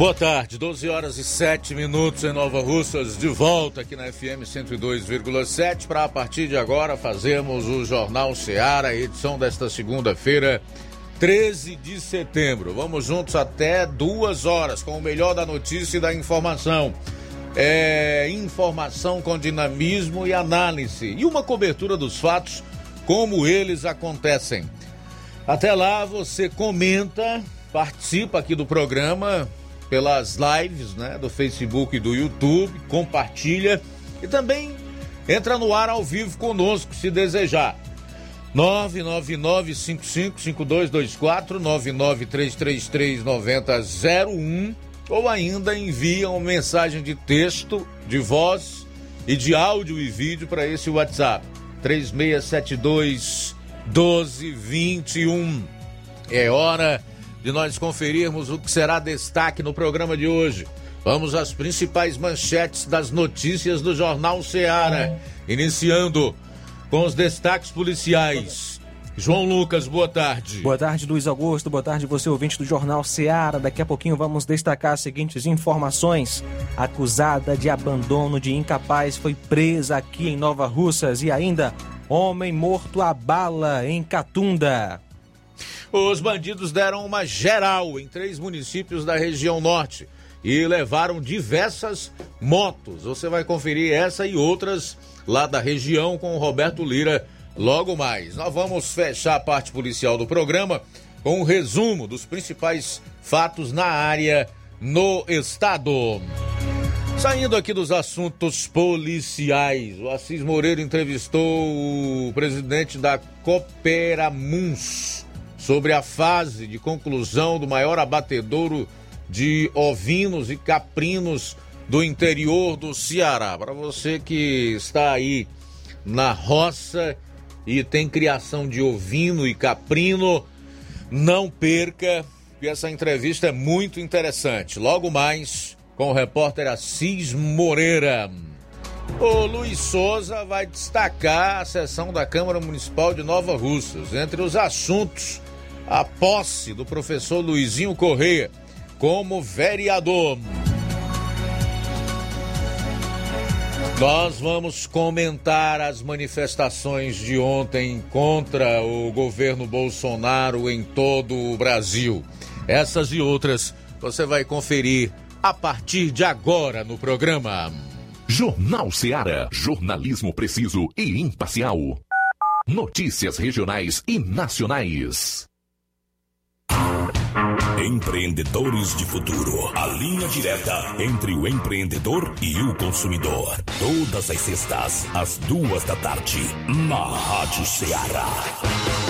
Boa tarde, 12 horas e 7 minutos em Nova Russas, de volta aqui na FM 102,7 para a partir de agora fazermos o Jornal Seara, edição desta segunda-feira, 13 de setembro. Vamos juntos até duas horas com o melhor da notícia e da informação. É, informação com dinamismo e análise e uma cobertura dos fatos como eles acontecem. Até lá você comenta, participa aqui do programa, pelas lives né, do Facebook e do YouTube, compartilha e também entra no ar ao vivo conosco se desejar. 999-555224, 993339001 ou ainda envia uma mensagem de texto, de voz e de áudio e vídeo para esse WhatsApp 3672 1221. É hora de nós conferirmos o que será destaque no programa de hoje. Vamos às principais manchetes das notícias do Jornal Ceará, iniciando com os destaques policiais. João Lucas, boa tarde. Boa tarde, Luiz Augusto. Boa tarde, você ouvinte do Jornal Ceará. Daqui a pouquinho vamos destacar as seguintes informações. Acusada de abandono de incapaz foi presa aqui em Nova Russas e ainda homem morto a bala em Catunda. Os bandidos deram uma geral em três municípios da região norte e levaram diversas motos. Você vai conferir essa e outras lá da região com o Roberto Lira logo mais. Nós vamos fechar a parte policial do programa com um resumo dos principais fatos na área no estado. Saindo aqui dos assuntos policiais, o Assis Moreira entrevistou o presidente da Cooperamuns sobre a fase de conclusão do maior abatedouro de ovinos e caprinos do interior do Ceará. Para você que está aí na roça e tem criação de ovino e caprino, não perca, que essa entrevista é muito interessante. Logo mais com o repórter Assis Moreira. O Luiz Souza vai destacar a sessão da Câmara Municipal de Nova Russas. Entre os assuntos a posse do professor Luizinho Correia como vereador. Nós vamos comentar as manifestações de ontem contra o governo Bolsonaro em todo o Brasil. Essas e outras você vai conferir a partir de agora no programa. Jornal Seara. Jornalismo preciso e imparcial. Notícias regionais e nacionais. Empreendedores de Futuro. A linha direta entre o empreendedor e o consumidor. Todas as sextas, às duas da tarde, na Rádio Ceará.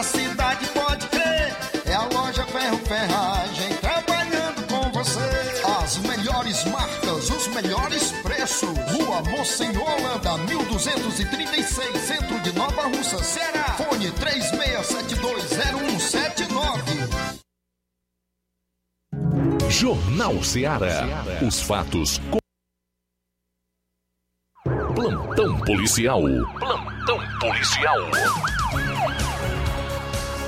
da cidade, pode crer. É a loja Ferro Ferragem trabalhando com você. As melhores marcas, os melhores preços. Rua Monsenhor Holanda, 1236, centro de Nova Russa, Ceará. Fone 36720179. Jornal Ceará. Os fatos. Plantão policial. Plantão policial.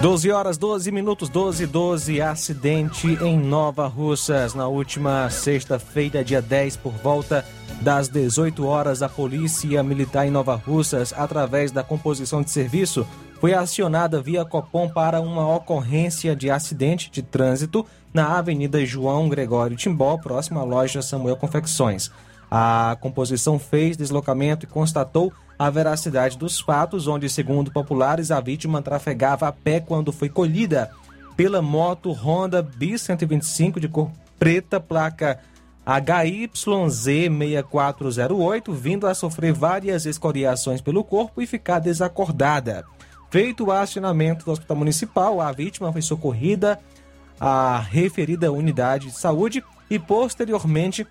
12 horas 12 minutos 12 12 acidente em Nova Russas na última sexta-feira dia 10 por volta das 18 horas a polícia militar em Nova Russas através da composição de serviço foi acionada via Copom para uma ocorrência de acidente de trânsito na Avenida João Gregório Timbó, próxima à loja Samuel Confecções. A composição fez deslocamento e constatou a veracidade dos fatos, onde, segundo populares, a vítima trafegava a pé quando foi colhida pela moto Honda B125 de cor preta, placa HYZ6408, vindo a sofrer várias escoriações pelo corpo e ficar desacordada. Feito o acionamento do Hospital Municipal, a vítima foi socorrida à referida unidade de saúde e posteriormente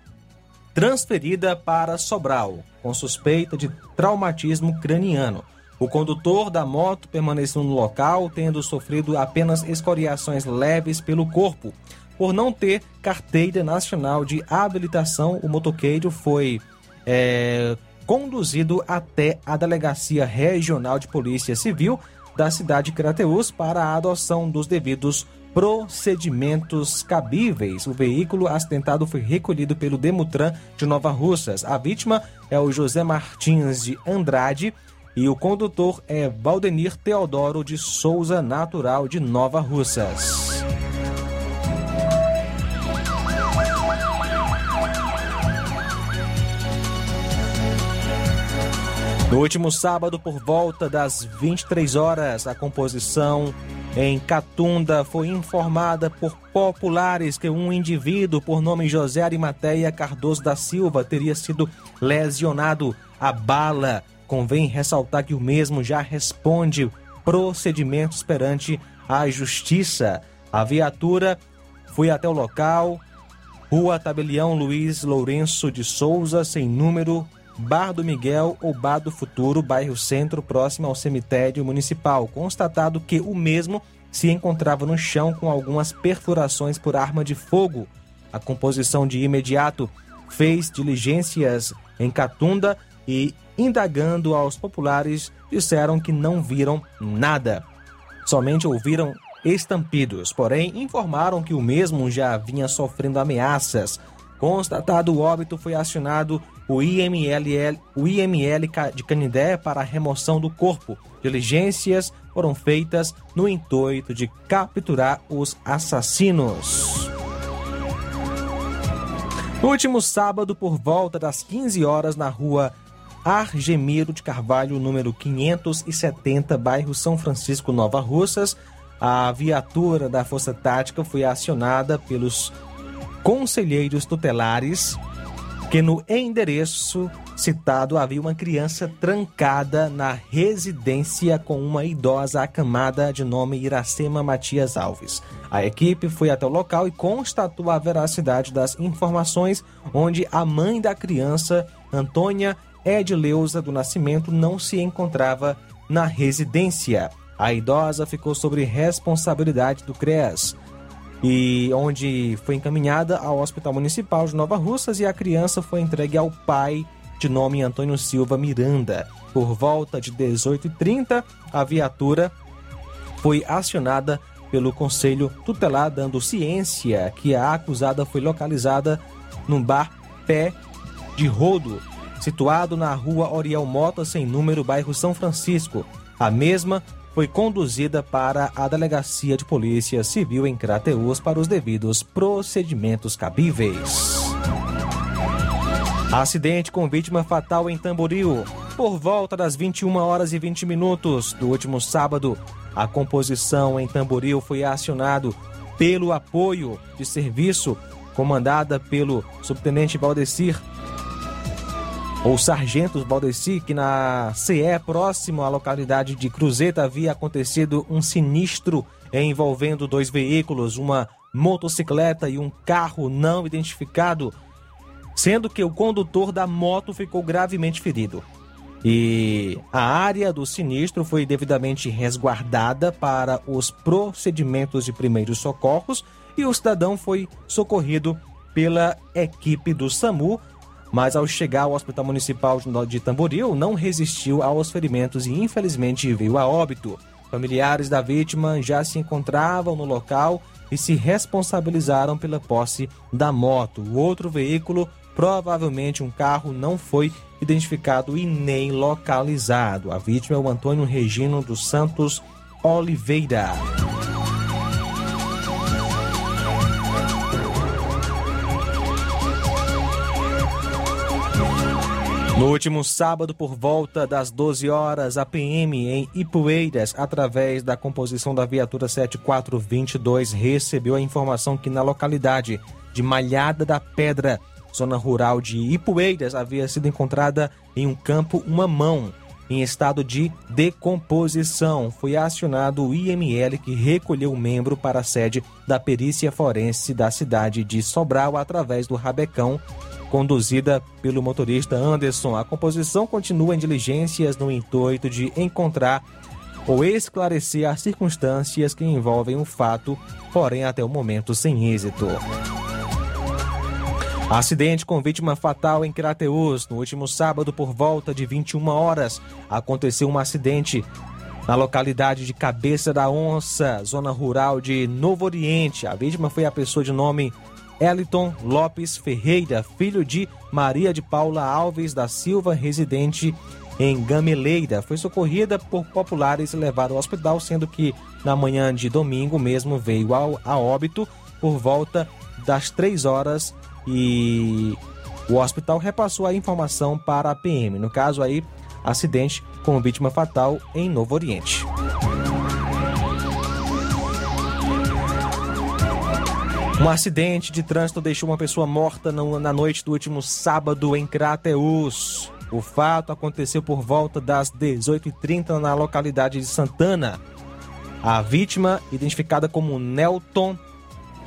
transferida para Sobral, com suspeita de traumatismo craniano. O condutor da moto permaneceu no local, tendo sofrido apenas escoriações leves pelo corpo. Por não ter carteira nacional de habilitação, o motoqueiro foi é, conduzido até a Delegacia Regional de Polícia Civil da cidade de Crateús para a adoção dos devidos procedimentos cabíveis. O veículo acidentado foi recolhido pelo Demutran de Nova Russas. A vítima é o José Martins de Andrade e o condutor é Valdenir Teodoro de Souza, natural de Nova Russas. No último sábado, por volta das 23 horas, a composição em Catunda foi informada por populares que um indivíduo por nome José Arimateia Cardoso da Silva teria sido lesionado a bala. Convém ressaltar que o mesmo já responde procedimentos perante a justiça. A viatura foi até o local, Rua Tabelião Luiz Lourenço de Souza, sem número, Bar do Miguel ou Bar do Futuro, bairro Centro, próximo ao cemitério municipal. Constatado que o mesmo se encontrava no chão com algumas perfurações por arma de fogo. A composição de imediato fez diligências em Catunda e, indagando aos populares, disseram que não viram nada. Somente ouviram estampidos, porém informaram que o mesmo já vinha sofrendo ameaças. Constatado o óbito, foi acionado o IML, o IML de Canindé para a remoção do corpo. Diligências foram feitas no intuito de capturar os assassinos. No último sábado, por volta das 15 horas, na rua Argemiro de Carvalho, número 570, bairro São Francisco, Nova Russas, a viatura da Força Tática foi acionada pelos conselheiros tutelares que no endereço citado havia uma criança trancada na residência com uma idosa acamada de nome Iracema Matias Alves. A equipe foi até o local e constatou a veracidade das informações, onde a mãe da criança, Antônia Edileuza do Nascimento não se encontrava na residência. A idosa ficou sob responsabilidade do CREAS e onde foi encaminhada ao Hospital Municipal de Nova Russas e a criança foi entregue ao pai de nome Antônio Silva Miranda. Por volta de 18h30, a viatura foi acionada pelo Conselho Tutelar, dando ciência que a acusada foi localizada num bar Pé de Rodo, situado na rua Oriel Mota, sem número, bairro São Francisco. A mesma foi conduzida para a Delegacia de Polícia Civil em Crateus para os devidos procedimentos cabíveis. Acidente com vítima fatal em Tamboril. Por volta das 21 horas e 20 minutos do último sábado, a composição em Tamboril foi acionado pelo apoio de serviço comandada pelo subtenente Valdecir ou Sargento Valdeci, que na CE, próximo à localidade de Cruzeta, havia acontecido um sinistro envolvendo dois veículos, uma motocicleta e um carro não identificado, sendo que o condutor da moto ficou gravemente ferido. E a área do sinistro foi devidamente resguardada para os procedimentos de primeiros socorros e o cidadão foi socorrido pela equipe do SAMU mas ao chegar ao Hospital Municipal de Tamboril, não resistiu aos ferimentos e infelizmente veio a óbito. Familiares da vítima já se encontravam no local e se responsabilizaram pela posse da moto. O outro veículo, provavelmente um carro, não foi identificado e nem localizado. A vítima é o Antônio Regino dos Santos Oliveira. No último sábado, por volta das 12 horas, a PM em Ipueiras, através da composição da viatura 7422, recebeu a informação que na localidade de Malhada da Pedra, zona rural de Ipueiras, havia sido encontrada em um campo uma mão em estado de decomposição. Foi acionado o IML que recolheu o membro para a sede da perícia forense da cidade de Sobral através do Rabecão conduzida pelo motorista Anderson. A composição continua em diligências no intuito de encontrar ou esclarecer as circunstâncias que envolvem o fato, porém até o momento sem êxito. Acidente com vítima fatal em Crateus. No último sábado, por volta de 21 horas, aconteceu um acidente na localidade de Cabeça da Onça, zona rural de Novo Oriente. A vítima foi a pessoa de nome Eliton Lopes Ferreira, filho de Maria de Paula Alves da Silva, residente em Gameleira. Foi socorrida por populares e levada ao hospital, sendo que na manhã de domingo mesmo veio ao, a óbito por volta das 3 horas e o hospital repassou a informação para a PM. No caso aí, acidente com vítima fatal em Novo Oriente. Um acidente de trânsito deixou uma pessoa morta na noite do último sábado em Crateus. O fato aconteceu por volta das 18h30 na localidade de Santana. A vítima, identificada como Nelton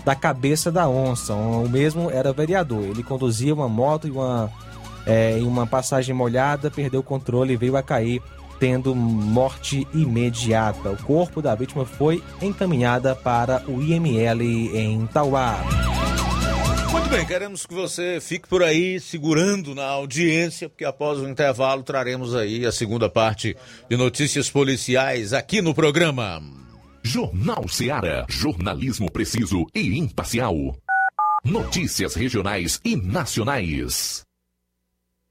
da Cabeça da Onça, o mesmo era vereador. Ele conduzia uma moto e uma, é, em uma passagem molhada, perdeu o controle e veio a cair tendo morte imediata. O corpo da vítima foi encaminhada para o IML em Tauá. Muito bem, queremos que você fique por aí segurando na audiência, porque após o intervalo traremos aí a segunda parte de notícias policiais aqui no programa. Jornal Seara. Jornalismo preciso e imparcial. Notícias regionais e nacionais.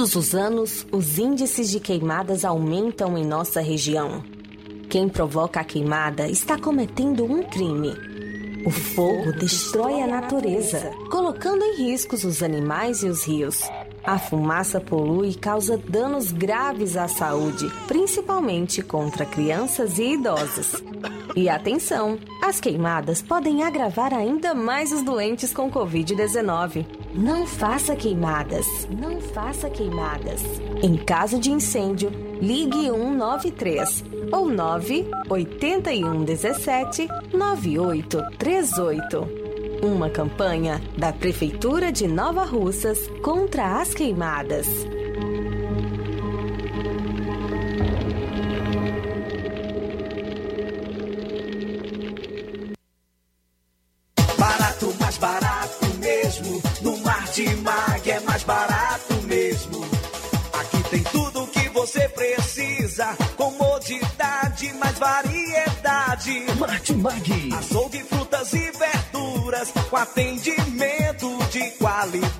Todos os anos, os índices de queimadas aumentam em nossa região. Quem provoca a queimada está cometendo um crime. O fogo destrói a natureza, colocando em riscos os animais e os rios. A fumaça polui e causa danos graves à saúde, principalmente contra crianças e idosos. E atenção, as queimadas podem agravar ainda mais os doentes com Covid-19. Não faça queimadas, não faça queimadas. Em caso de incêndio, ligue 193 ou 981 17 9838. Uma campanha da Prefeitura de Nova Russas contra as queimadas. Martimag. Açougue, frutas e verduras com atendimento de qualidade.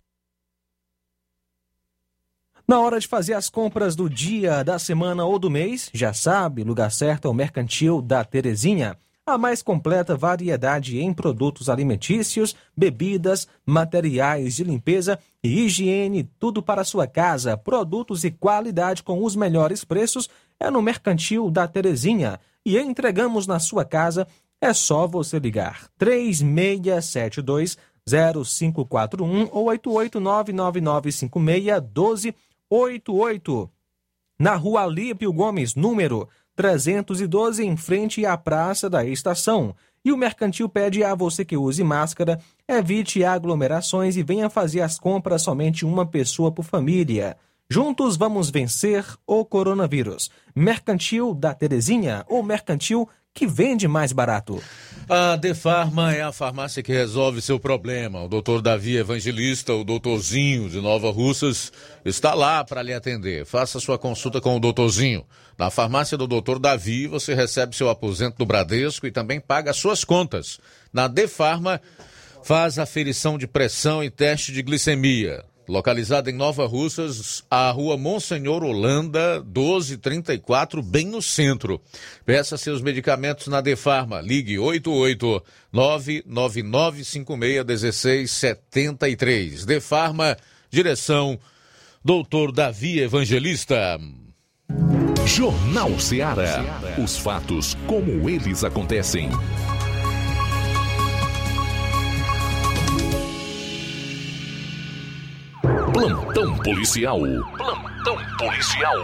Na hora de fazer as compras do dia, da semana ou do mês, já sabe, lugar certo é o Mercantil da Terezinha. A mais completa variedade em produtos alimentícios, bebidas, materiais de limpeza e higiene, tudo para sua casa, produtos e qualidade com os melhores preços é no Mercantil da Terezinha. E entregamos na sua casa, é só você ligar 3672 0541 ou 8899956 1288. Na rua Alípio Gomes, número 312, em frente à Praça da Estação. E o mercantil pede a você que use máscara, evite aglomerações e venha fazer as compras somente uma pessoa por família. Juntos vamos vencer o coronavírus. Mercantil da Terezinha ou mercantil que vende mais barato. A Defarma é a farmácia que resolve seu problema. O doutor Davi Evangelista, o doutorzinho de Nova Russas, está lá para lhe atender. Faça sua consulta com o doutorzinho. Na farmácia do doutor Davi, você recebe seu aposento do Bradesco e também paga suas contas. Na Defarma, faz aferição de pressão e teste de glicemia. Localizada em Nova Russas, a rua Monsenhor Holanda, 1234, bem no centro. Peça seus medicamentos na Defarma. Ligue 88 999561673. Defarma, direção Doutor Davi Evangelista. Jornal Ceará. Os fatos como eles acontecem. Plantão policial. Plantão policial.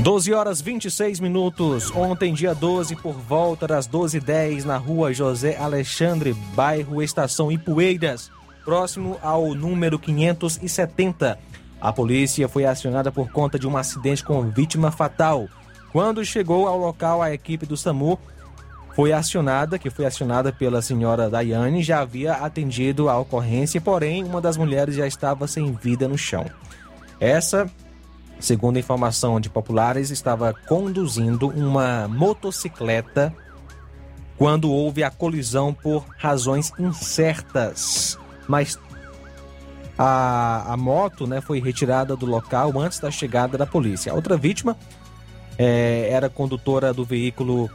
12 horas 26 minutos. Ontem, dia 12, por volta das 12h10, na rua José Alexandre, bairro Estação Ipueiras, próximo ao número 570. A polícia foi acionada por conta de um acidente com vítima fatal. Quando chegou ao local, a equipe do SAMU foi acionada, que foi acionada pela senhora Daiane, já havia atendido a ocorrência, porém uma das mulheres já estava sem vida no chão. Essa segundo informação de populares, estava conduzindo uma motocicleta quando houve a colisão por razões incertas. Mas a, a moto né, foi retirada do local antes da chegada da polícia. A outra vítima é, era condutora do veículo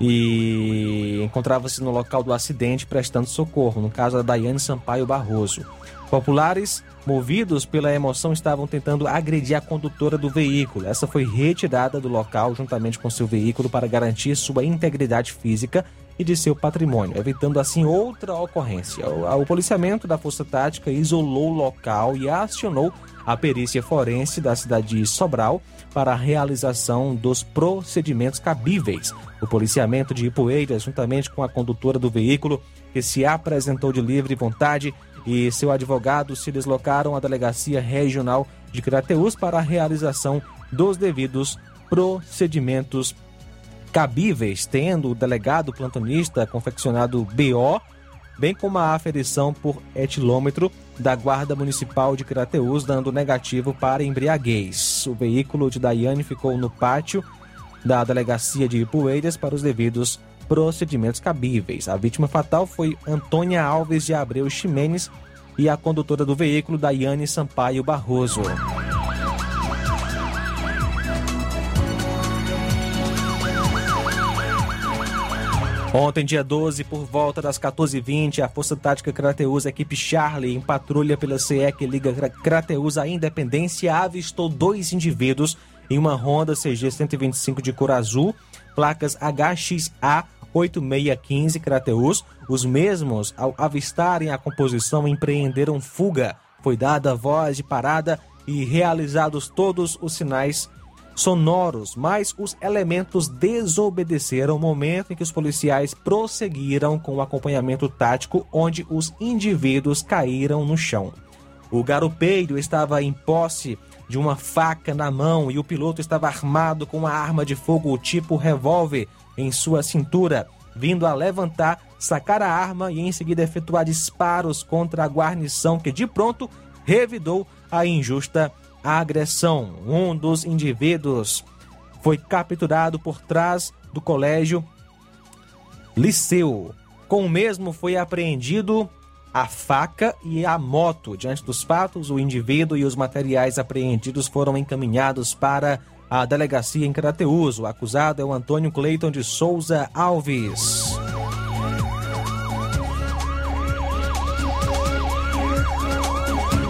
e encontrava-se no local do acidente prestando socorro, no caso da Daiane Sampaio Barroso. Populares movidos pela emoção, estavam tentando agredir a condutora do veículo. Essa foi retirada do local juntamente com seu veículo para garantir sua integridade física e de seu patrimônio, evitando assim outra ocorrência. O, policiamento da Força Tática isolou o local e acionou a perícia forense da cidade de Sobral para a realização dos procedimentos cabíveis. O policiamento de Ipueiras, juntamente com a condutora do veículo, que se apresentou de livre vontade, e seu advogado se deslocaram à Delegacia Regional de Crateús para a realização dos devidos procedimentos cabíveis, tendo o delegado plantonista confeccionado BO, bem como a aferição por etilômetro da Guarda Municipal de Crateús, dando negativo para embriaguez. O veículo de Daiane ficou no pátio da Delegacia de Ipueiras para os devidos procedimentos cabíveis. A vítima fatal foi Antônia Alves de Abreu Ximenes e a condutora do veículo, Daiane Sampaio Barroso. Ontem, dia 12, por volta das 14h20, a Força Tática Crateus, equipe Charlie, em patrulha pela CE que liga Crateus à Independência, avistou dois indivíduos em uma Honda CG 125 de cor azul, placas HXA 8615 Crateus. Os mesmos, ao avistarem a composição, empreenderam fuga. Foi dada voz de parada e realizados todos os sinais sonoros, mas os elementos desobedeceram o momento em que os policiais prosseguiram com o acompanhamento tático, onde os indivíduos caíram no chão. O garupeiro estava em posse de uma faca na mão e o piloto estava armado com uma arma de fogo tipo revólver em sua cintura, vindo a levantar, sacar a arma e em seguida efetuar disparos contra a guarnição que de pronto revidou a injusta agressão. Um dos indivíduos foi capturado por trás do colégio Liceu. Com o mesmo foi apreendido a faca e a moto. Diante dos fatos, o indivíduo e os materiais apreendidos foram encaminhados para a delegacia em Crateus. O acusado é o Antônio Cleiton de Souza Alves.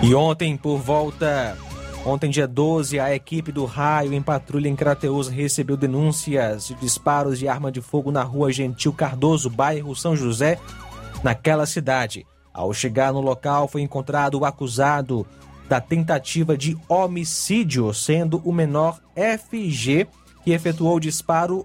E ontem, por volta Ontem, dia 12, a equipe do raio em patrulha em Crateus recebeu denúncias de disparos de arma de fogo na rua Gentil Cardoso, bairro São José, naquela cidade. Ao chegar no local, foi encontrado o acusado da tentativa de homicídio, sendo o menor FG que efetuou o disparo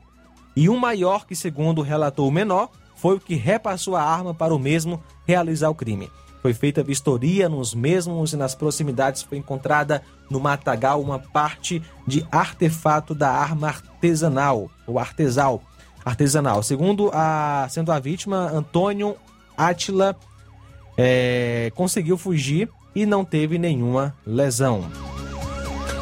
e um maior que, segundo relatou o menor, foi o que repassou a arma para o mesmo realizar o crime. Foi feita vistoria nos mesmos e nas proximidades foi encontrada no matagal uma parte de artefato da arma artesanal, ou artesal, artesanal. Segundo a sendo a vítima, Antônio Átila é, conseguiu fugir e não teve nenhuma lesão.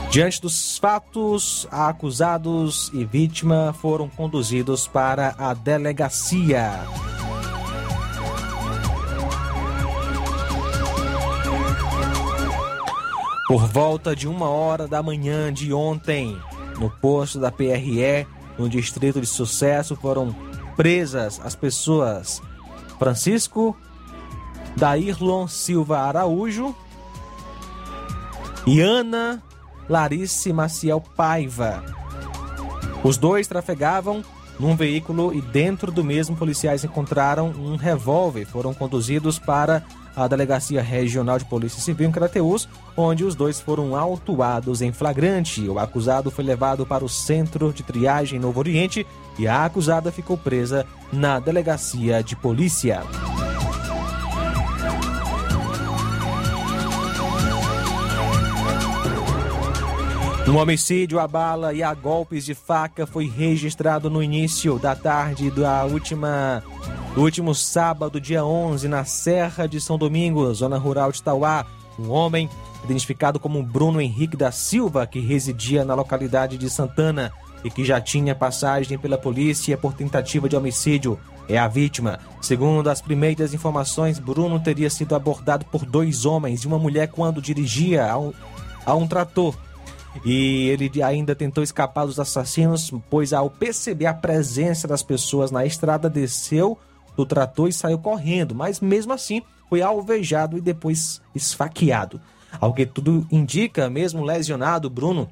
Diante dos fatos, acusados e vítima foram conduzidos para a delegacia. Por volta de uma hora da manhã de ontem, no posto da PRE, no distrito de Sucesso, foram presas as pessoas Francisco Dairlon Silva Araújo e Ana Larice Maciel Paiva. Os dois trafegavam num veículo e dentro do mesmo policiais encontraram um revólver. Foram conduzidos para a Delegacia Regional de Polícia Civil em Crateús, onde os dois foram autuados em flagrante. O acusado foi levado para o Centro de Triagem Novo Oriente e a acusada ficou presa na Delegacia de Polícia. Um homicídio a bala e a golpes de faca foi registrado no início da tarde da última do último sábado, dia 11, na Serra de São Domingos, zona rural de Tauá. Um homem identificado como Bruno Henrique da Silva, que residia na localidade de Santana e que já tinha passagem pela polícia por tentativa de homicídio, é a vítima. Segundo as primeiras informações, Bruno teria sido abordado por dois homens e uma mulher quando dirigia a um, a um trator e ele ainda tentou escapar dos assassinos, pois ao perceber a presença das pessoas na estrada, desceu do trator e saiu correndo, mas mesmo assim foi alvejado e depois esfaqueado. Ao que tudo indica, mesmo lesionado, Bruno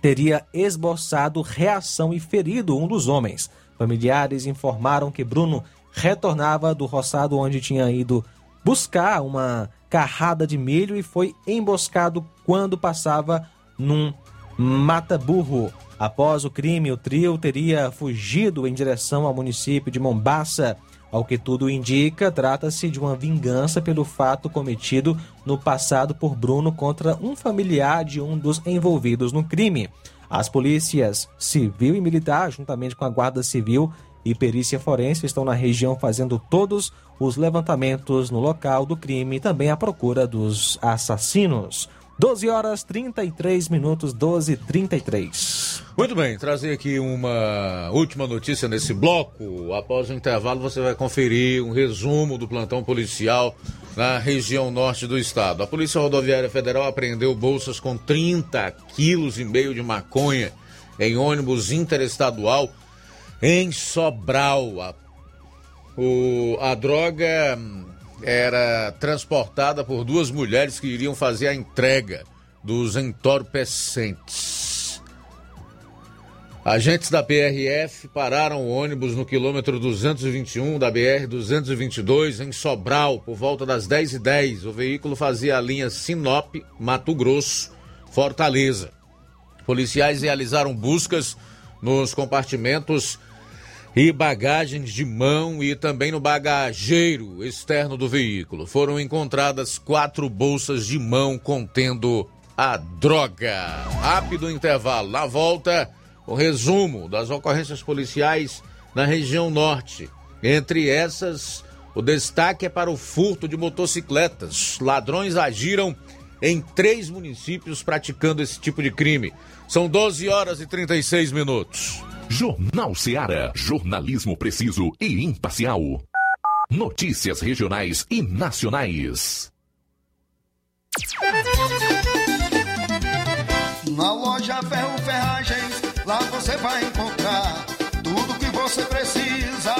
teria esboçado reação e ferido um dos homens. Familiares informaram que Bruno retornava do roçado onde tinha ido buscar uma carrada de milho e foi emboscado quando passava num mata-burro. Após o crime, o trio teria fugido em direção ao município de Mombaça. Ao que tudo indica, trata-se de uma vingança pelo fato cometido no passado por Bruno contra um familiar de um dos envolvidos no crime. As polícias civil e militar, juntamente com a Guarda Civil e Perícia Forense, estão na região fazendo todos os levantamentos no local do crime e também à procura dos assassinos. 12 horas 33 minutos, 12 33 Muito bem, trazer aqui uma última notícia nesse bloco. Após o intervalo, você vai conferir um resumo do plantão policial na região norte do estado. A Polícia Rodoviária Federal apreendeu bolsas com 30 quilos e meio de maconha em ônibus interestadual em Sobral. A, o, a droga era transportada por duas mulheres que iriam fazer a entrega dos entorpecentes. Agentes da PRF pararam o ônibus no quilômetro 221 da BR-222 em Sobral por volta das 10h10. O veículo fazia a linha Sinop, Mato Grosso, Fortaleza. Policiais realizaram buscas nos compartimentos e bagagens de mão e também no bagageiro externo do veículo. Foram encontradas quatro bolsas de mão contendo a droga. Rápido intervalo. Na volta, o resumo das ocorrências policiais na região norte. Entre essas, o destaque é para o furto de motocicletas. Ladrões agiram em três municípios praticando esse tipo de crime. São 12 horas e 36 minutos. Jornal Seara. Jornalismo preciso e imparcial. Notícias regionais e nacionais. Na loja Ferro Ferragens, lá você vai encontrar tudo que você precisa.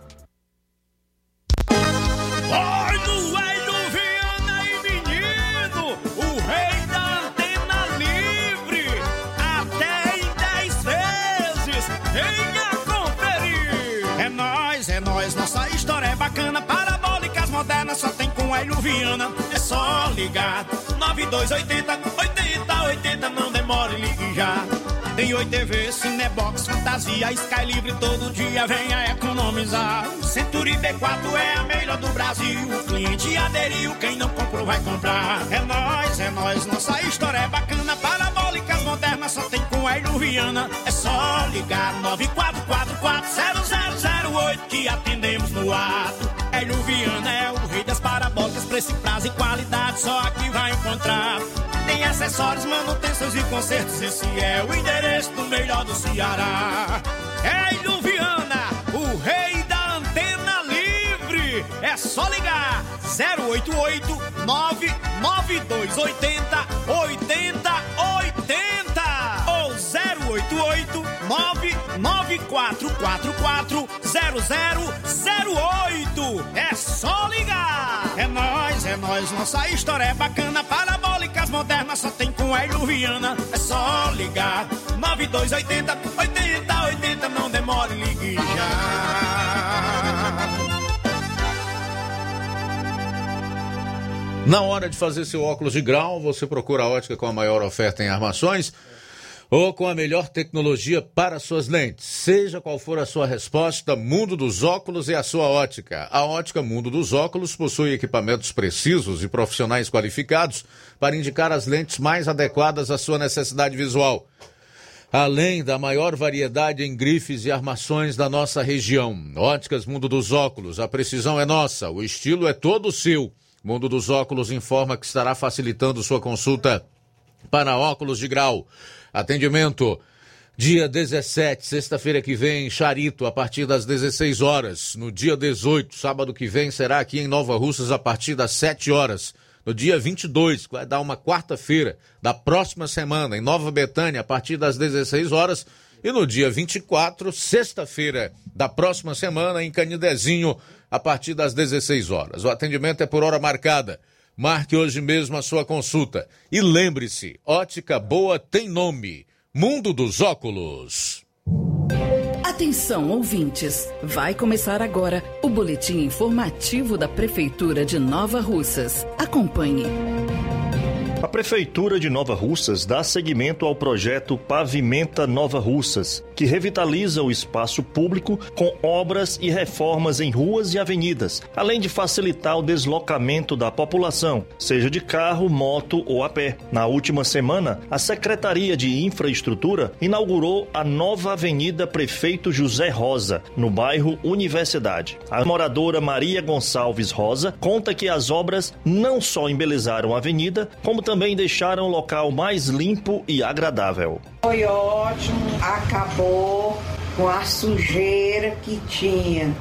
Só tem com Hélio Viana, é só ligar, 9280, 80, 80, não demore, ligue já. Tem Oi TV, Cinebox, Fantasia, Sky Livre todo dia, venha economizar. Century B4 é a melhor do Brasil. O cliente aderiu, quem não comprou vai comprar. É nós, é nós, nossa história é bacana. Parabólicas modernas só tem com Hélio Viana. É só ligar 94440008 que atendemos no ato. Viana é o rei das parabólicas, preço, prazo e qualidade, só aqui vai encontrar. Tem acessórios, manutenções e consertos. Esse é o endereço do melhor do Ceará. É Viana, o rei da antena livre. É só ligar 088 99280 8080. 0008. É só ligar. É nós, é nós, nossa história é bacana. Parabólicas modernas só tem com Hélio Viana. É só ligar. 9280 80 80, não demore, ligue já. Na hora de fazer seu óculos de grau, você procura a ótica com a maior oferta em armações ou com a melhor tecnologia para suas lentes. Seja qual for a sua resposta, Mundo dos Óculos é a sua ótica. A ótica Mundo dos Óculos possui equipamentos precisos e profissionais qualificados para indicar as lentes mais adequadas à sua necessidade visual. Além da maior variedade em grifes e armações da nossa região. Óticas Mundo dos Óculos, a precisão é nossa, o estilo é todo seu. Mundo dos Óculos informa que estará facilitando sua consulta para óculos de grau. Atendimento dia 17, sexta-feira que vem, em Charito, a partir das 16 horas. No dia 18, sábado que vem, será aqui em Nova Russas a partir das 7 horas. No dia 22, que vai dar uma quarta-feira da próxima semana, em Nova Betânia, a partir das 16 horas. E no dia 24, sexta-feira da próxima semana, em Canidezinho, a partir das 16 horas. O atendimento é por hora marcada. Marque hoje mesmo a sua consulta. E lembre-se: ótica boa tem nome. Mundo dos Óculos. Atenção, ouvintes! Vai começar agora o boletim informativo da Prefeitura de Nova Russas. Acompanhe. A Prefeitura de Nova Russas dá seguimento ao projeto Pavimenta Nova Russas, que revitaliza o espaço público com obras e reformas em ruas e avenidas, além de facilitar o deslocamento da população, seja de carro, moto ou a pé. Na última semana, a Secretaria de Infraestrutura inaugurou a nova Avenida Prefeito José Rosa, no bairro Universidade. A moradora Maria Gonçalves Rosa conta que as obras não só embelezaram a avenida, como também deixaram o local mais limpo e agradável. Foi ótimo, acabou com a sujeira que tinha.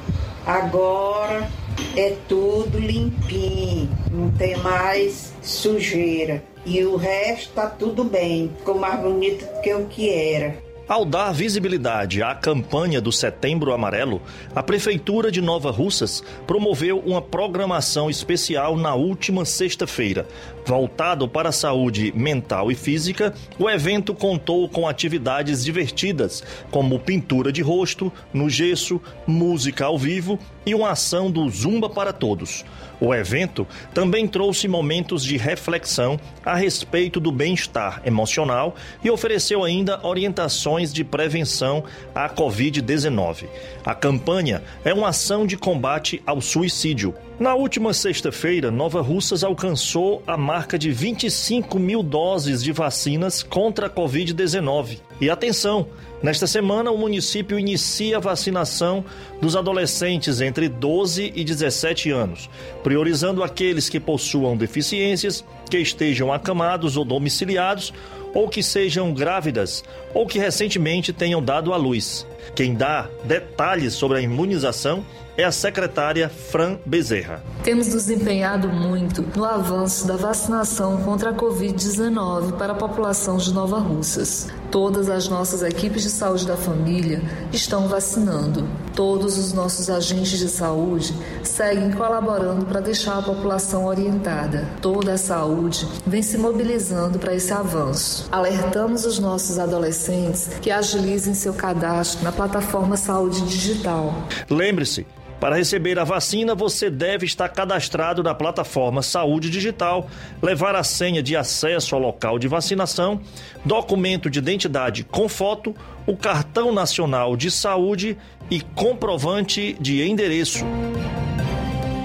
Agora é tudo limpinho, não tem mais sujeira. E o resto tá tudo bem, ficou mais bonito do que o que era. Ao dar visibilidade à campanha do Setembro Amarelo, a Prefeitura de Nova Russas promoveu uma programação especial na última sexta-feira. Voltado para a saúde mental e física, o evento contou com atividades divertidas, como pintura de rosto, no gesso, música ao vivo e uma ação do Zumba para Todos. O evento também trouxe momentos de reflexão a respeito do bem-estar emocional e ofereceu ainda orientações de prevenção à Covid-19. A campanha é uma ação de combate ao suicídio. Na última sexta-feira, Nova Russas alcançou a marca de 25 mil doses de vacinas contra a Covid-19. E atenção! Nesta semana, o município inicia a vacinação dos adolescentes entre 12 e 17 anos, priorizando aqueles que possuam deficiências, que estejam acamados ou domiciliados, ou que sejam grávidas, ou que recentemente tenham dado à luz. Quem dá detalhes sobre a imunização é a secretária Fran Bezerra. Temos nos empenhado muito no avanço da vacinação contra a Covid-19 para a população de Nova Russas. Todas as nossas equipes de saúde da família estão vacinando. Todos os nossos agentes de saúde seguem colaborando para deixar a população orientada. Toda a saúde vem se mobilizando para esse avanço. Alertamos os nossos adolescentes que agilizem seu cadastro na plataforma Saúde Digital. Lembre-se, para receber a vacina, você deve estar cadastrado na plataforma Saúde Digital, levar a senha de acesso ao local de vacinação, documento de identidade com foto, o cartão nacional de saúde e comprovante de endereço.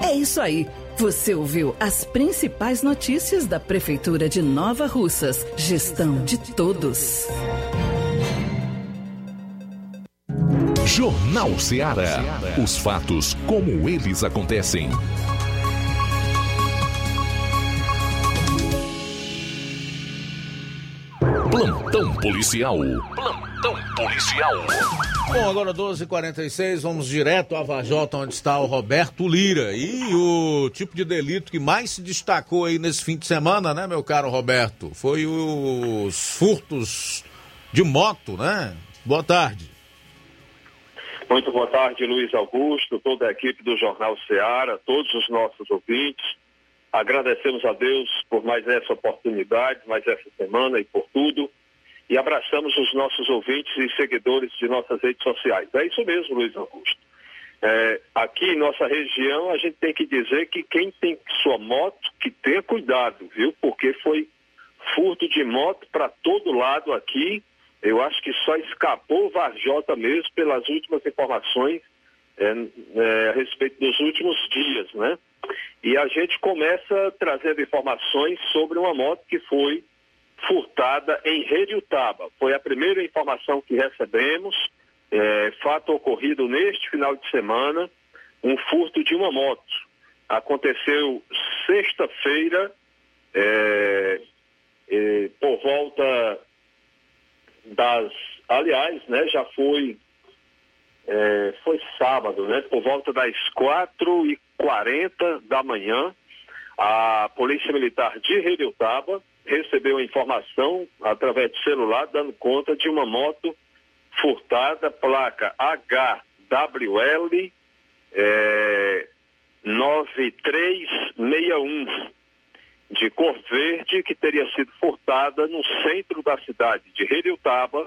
É isso aí. Você ouviu as principais notícias da Prefeitura de Nova Russas. Gestão de todos. Jornal Ceará. Os fatos como eles acontecem. Plantão policial. Plantão policial. Bom, agora 12h46, vamos direto à Vajota, onde está o Roberto Lira. E o tipo de delito que mais se destacou aí nesse fim de semana, né, meu caro Roberto? Foi os furtos de moto, né? Boa tarde. Muito boa tarde, Luiz Augusto, toda a equipe do Jornal Ceará, todos os nossos ouvintes. Agradecemos a Deus por mais essa oportunidade, mais essa semana e por tudo. E abraçamos os nossos ouvintes e seguidores de nossas redes sociais. É isso mesmo, Luiz Augusto. É, aqui em nossa região, a gente tem que dizer que quem tem sua moto, que tenha cuidado, viu? Porque foi furto de moto para todo lado aqui. Eu acho que só escapou o Varjota mesmo pelas últimas informações é, é, a respeito dos últimos dias, né? E a gente começa trazendo informações sobre uma moto que foi furtada em Rediutaba. Foi a primeira informação que recebemos, é, fato ocorrido neste final de semana, um furto de uma moto. Aconteceu sexta-feira, é, é, por volta das. Aliás, né, já foi. É, foi sábado, né? Por volta das 4h40 da manhã, a Polícia Militar de Redutaba recebeu a informação através de celular dando conta de uma moto furtada, placa HWL é, 9361 de cor verde que teria sido furtada no centro da cidade de Redutaba,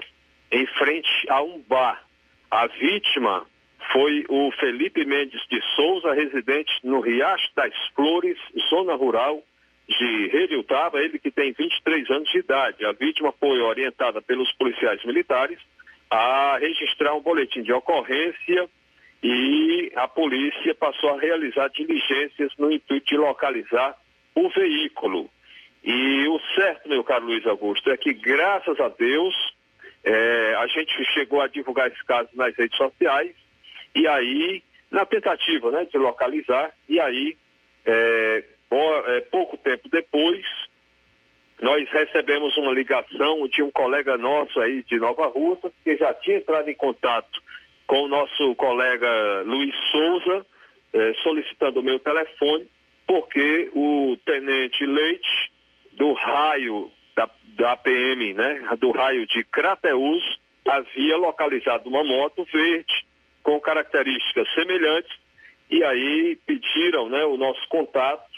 em frente a um bar. A vítima foi o Felipe Mendes de Souza, residente no Riacho das Flores, zona rural de Redutaba, ele que tem 23 anos de idade. A vítima foi orientada pelos policiais militares a registrar um boletim de ocorrência e a polícia passou a realizar diligências no intuito de localizar o veículo. E o certo, meu caro Luiz Augusto, é que graças a Deus é, a gente chegou a divulgar esse caso nas redes sociais e aí, na tentativa né, de localizar, e aí, é, é, pouco tempo depois, nós recebemos uma ligação de um colega nosso aí de Nova Rússia, que já tinha entrado em contato com o nosso colega Luiz Souza, é, solicitando o meu telefone, porque o tenente Leite, do raio da, da PM, né, do raio de Crateus, havia localizado uma moto verde com características semelhantes e aí pediram né, o nosso contato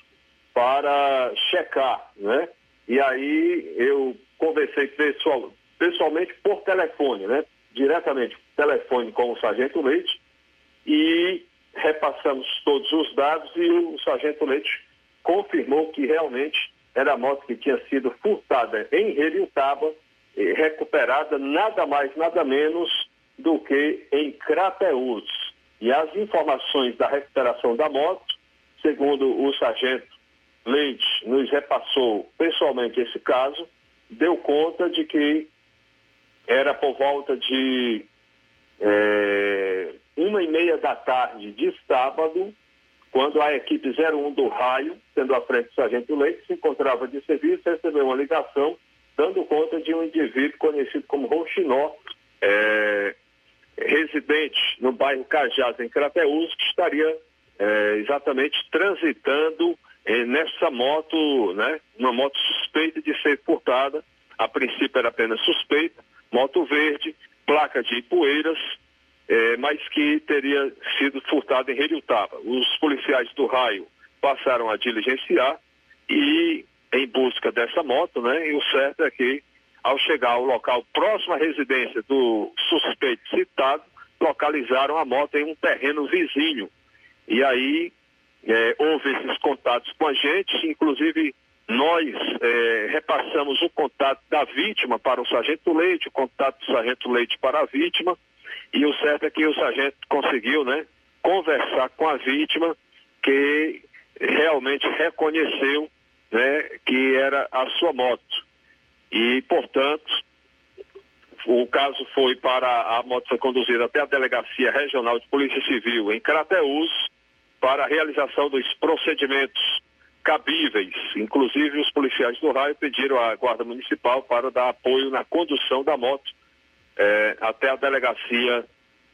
para checar, né? E aí eu conversei pessoal, pessoalmente por telefone, né? Diretamente telefone com o Sargento Leite e repassamos todos os dados e o sargento Leite confirmou que realmente era a moto que tinha sido furtada em Reriutaba recuperada nada mais, nada menos do que em Crateús. E as informações da recuperação da moto, segundo o sargento Leite nos repassou pessoalmente esse caso, deu conta de que era por volta de é, uma e meia da tarde de sábado, quando a equipe 01 do raio, sendo à frente do sargento Leite, se encontrava de serviço, recebeu uma ligação dando conta de um indivíduo conhecido como Rouxinó, é, residente no bairro Cajás, em Crateús, que estaria é, exatamente transitando é, nessa moto, né, uma moto suspeita de ser furtada, a princípio era apenas suspeita, moto verde, placa de Ipueiras, é, mas que teria sido furtada em Redutaba. Os policiais do raio passaram a diligenciar e em busca dessa moto, né? E o certo é que ao chegar ao local próximo à residência do suspeito citado, localizaram a moto em um terreno vizinho. E aí é, houve esses contatos com a gente, inclusive nós é, repassamos o contato da vítima para o sargento Leite, o contato do sargento Leite para a vítima, e o certo é que o sargento conseguiu, né, conversar com a vítima, que realmente reconheceu, né, que era a sua moto. E, portanto, o caso foi para a moto foi conduzida até a delegacia regional de polícia civil em Crateús para a realização dos procedimentos cabíveis. Inclusive, os policiais do raio pediram à Guarda Municipal para dar apoio na condução da moto eh, até a Delegacia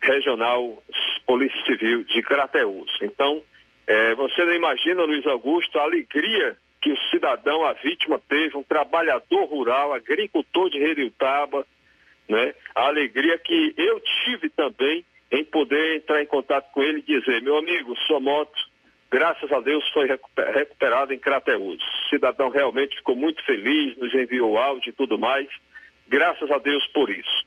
Regional Polícia Civil de Crateús. Então, eh, você não imagina, Luiz Augusto, a alegria que o cidadão, a vítima, teve, um trabalhador rural, agricultor de Reriutaba, né? A alegria que eu tive também em poder entrar em contato com ele e dizer, meu amigo, sua moto, graças a Deus, foi recuper- recuperada em Crateús. O cidadão realmente ficou muito feliz, nos enviou áudio e tudo mais. Graças a Deus por isso.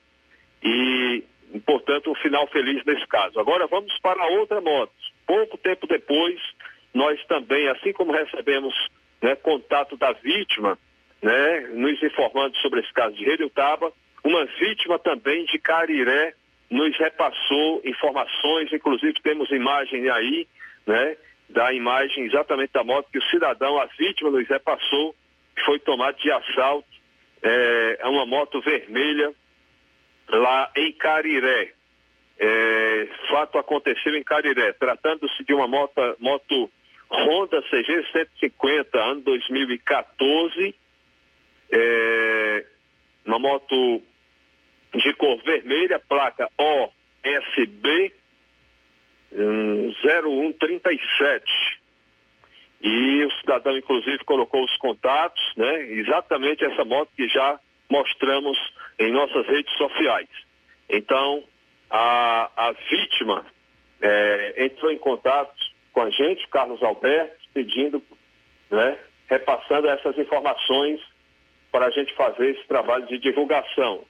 E, portanto, um final feliz nesse caso. Agora vamos para outra moto. Pouco tempo depois, nós também, assim como recebemos né, contato da vítima, né, nos informando sobre esse caso de Redutaba, uma vítima também de Cariré nos repassou informações, inclusive temos imagem aí, né, da imagem exatamente da moto que o cidadão, a vítima nos repassou, que foi tomado de assalto, é, uma moto vermelha lá em Cariré. É, fato aconteceu em Cariré, tratando-se de uma moto, moto Honda CG 150, ano 2014, é, uma moto de cor vermelha, placa OSB hum, 0137. E o cidadão, inclusive, colocou os contatos, né? Exatamente essa moto que já mostramos em nossas redes sociais. Então, a, a vítima é, entrou em contato com a gente, Carlos Alberto, pedindo, né, repassando essas informações para a gente fazer esse trabalho de divulgação.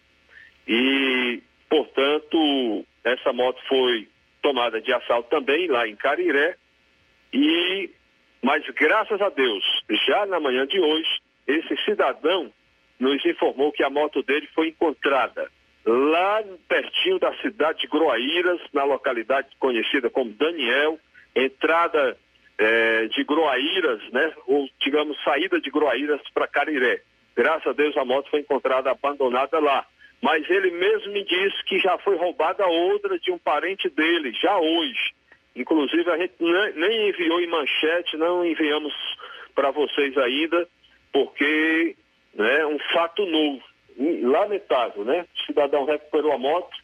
E, portanto, essa moto foi tomada de assalto também lá em Cariré. E, mas graças a Deus, já na manhã de hoje, esse cidadão nos informou que a moto dele foi encontrada lá pertinho da cidade de Groaíras, na localidade conhecida como Daniel, entrada eh, de Groaíras, né? Ou digamos saída de Groaíras para Cariré. Graças a Deus a moto foi encontrada abandonada lá. Mas ele mesmo me disse que já foi roubada outra de um parente dele, já hoje. Inclusive a gente ne- nem enviou em manchete, não enviamos para vocês ainda, porque né, um fato novo, lamentável, né? O cidadão recuperou a moto,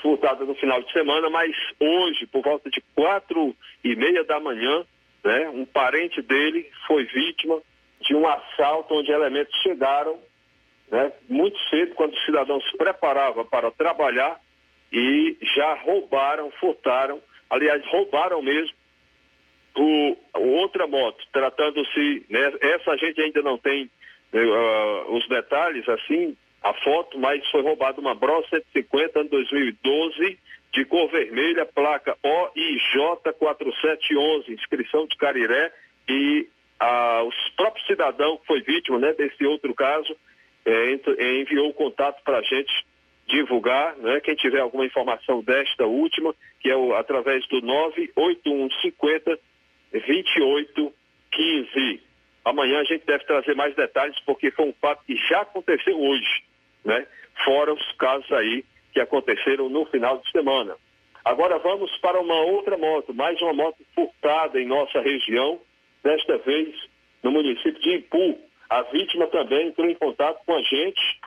furtada no final de semana, mas hoje, por volta de quatro e meia da manhã, né, um parente dele foi vítima de um assalto onde elementos chegaram né, muito cedo, quando o cidadão se preparava para trabalhar e já roubaram, furtaram, aliás, roubaram mesmo o, outra moto, tratando-se, né, essa gente ainda não tem ah, os detalhes, assim, a foto, mas foi roubada uma Bros 150, ano 2012, de cor vermelha, placa OIJ 4711, inscrição de Cariré, e ah, os próprios cidadão que foi vítima né, desse outro caso, eh, enviou o contato para a gente divulgar, né? Quem tiver alguma informação desta última, que é o, através do 98150 2815. Amanhã a gente deve trazer mais detalhes, porque foi um fato que já aconteceu hoje, né? Fora os casos aí que aconteceram no final de semana. Agora vamos para uma outra moto, mais uma moto furtada em nossa região, desta vez no município de Ipu. A vítima também entrou em contato com a gente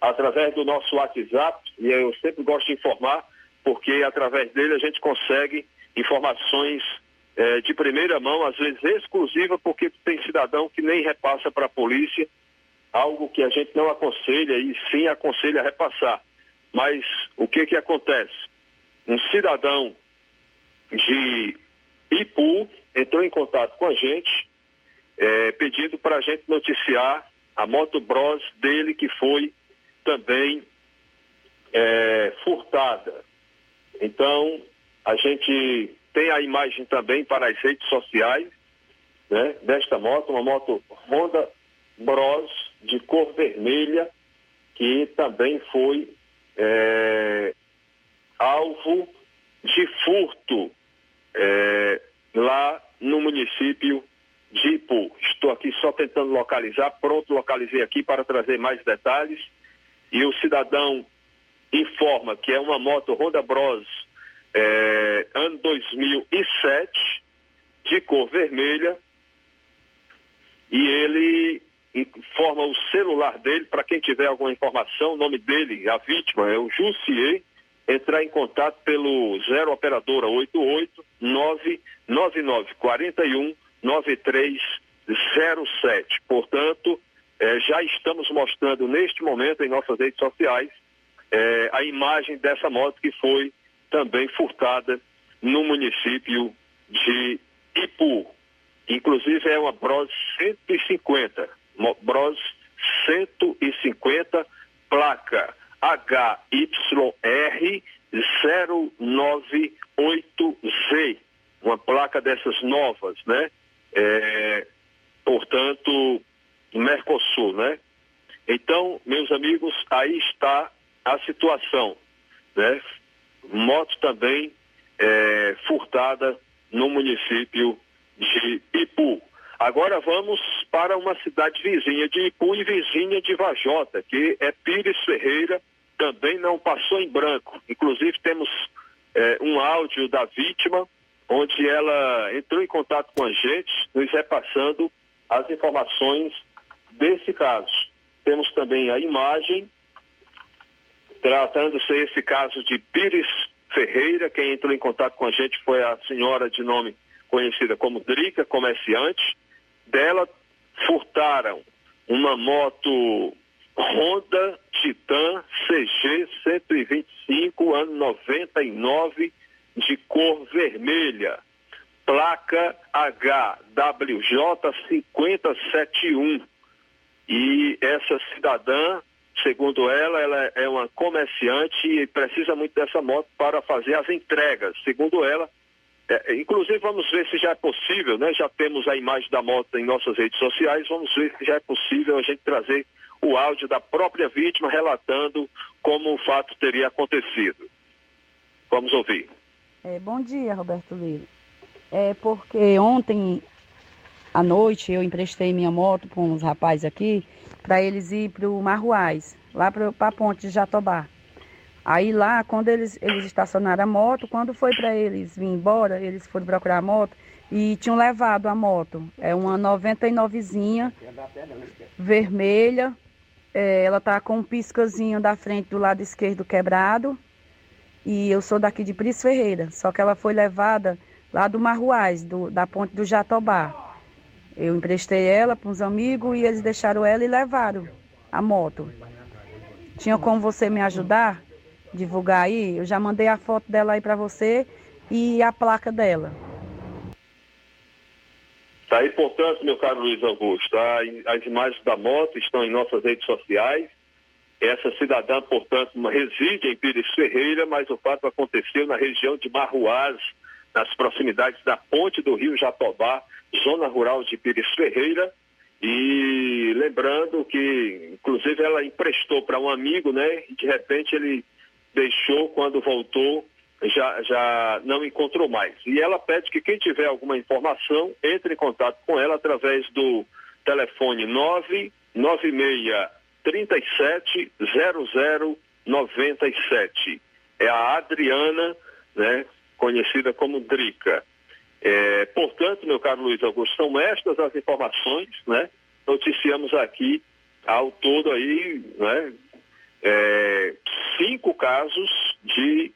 através do nosso WhatsApp, e eu sempre gosto de informar, porque através dele a gente consegue informações eh, de primeira mão, às vezes exclusiva, porque tem cidadão que nem repassa para a polícia, algo que a gente não aconselha e sim aconselha a repassar. Mas o que que acontece? Um cidadão de Ipu entrou em contato com a gente, eh, pedindo para a gente noticiar a moto Bros dele que foi também eh, furtada. Então, a gente tem a imagem também para as redes sociais, né, desta moto, uma moto Honda Bros de cor vermelha, que também foi eh, alvo de furto eh, lá no município de Ipu. Estou aqui só tentando localizar, pronto, localizei aqui para trazer mais detalhes. E o cidadão informa que é uma moto Honda Bros eh, ano 2007, de cor vermelha, e ele informa o celular dele, para quem tiver alguma informação, o nome dele, a vítima é o Jussier, entrar em contato pelo 0 operadora 88 999 41 9307. Portanto, eh, já estamos mostrando neste momento em nossas redes sociais eh, a imagem dessa moto que foi também furtada no município de Ipu. Inclusive é uma Bros 150, mo- Bros 150, placa HYR 098Z. Uma placa dessas novas, né? É, portanto, Mercosul, né? Então, meus amigos, aí está a situação, né? Moto também é, furtada no município de Ipu. Agora vamos para uma cidade vizinha de Ipu e vizinha de Vajota, que é Pires Ferreira, também não passou em branco. Inclusive temos é, um áudio da vítima, onde ela entrou em contato com a gente, nos repassando as informações desse caso. Temos também a imagem, tratando-se esse caso de Pires Ferreira, quem entrou em contato com a gente foi a senhora de nome conhecida como Drica, comerciante. Dela furtaram uma moto Honda Titan CG 125, ano 99, de cor vermelha. Placa HWJ 5071. E essa cidadã, segundo ela, ela é uma comerciante e precisa muito dessa moto para fazer as entregas. Segundo ela, é, inclusive vamos ver se já é possível, né? Já temos a imagem da moto em nossas redes sociais, vamos ver se já é possível a gente trazer o áudio da própria vítima relatando como o fato teria acontecido. Vamos ouvir. É, bom dia, Roberto Lira. É porque ontem à noite eu emprestei minha moto para uns rapazes aqui para eles ir para o Marruais, lá para a ponte de Jatobá. Aí lá, quando eles, eles estacionaram a moto, quando foi para eles vir embora, eles foram procurar a moto e tinham levado a moto. É uma 99zinha vermelha. É, ela tá com um piscazinho da frente do lado esquerdo quebrado. E eu sou daqui de Pris Ferreira, só que ela foi levada lá do Marruais, do, da ponte do Jatobá. Eu emprestei ela para uns amigos e eles deixaram ela e levaram a moto. Tinha como você me ajudar? Divulgar aí? Eu já mandei a foto dela aí para você e a placa dela. Tá aí, portanto, meu caro Luiz Augusto, as imagens da moto estão em nossas redes sociais. Essa cidadã, portanto, reside em Pires Ferreira, mas o fato aconteceu na região de Marruás, nas proximidades da ponte do Rio Jatobá, zona rural de Pires Ferreira. E lembrando que, inclusive, ela emprestou para um amigo, né? E de repente ele deixou, quando voltou, já, já não encontrou mais. E ela pede que quem tiver alguma informação, entre em contato com ela através do telefone 996 37 0097. É a Adriana, né, conhecida como Drica. É, portanto, meu caro Luiz Augusto, são estas as informações, né? Noticiamos aqui ao todo aí, né? É, cinco casos de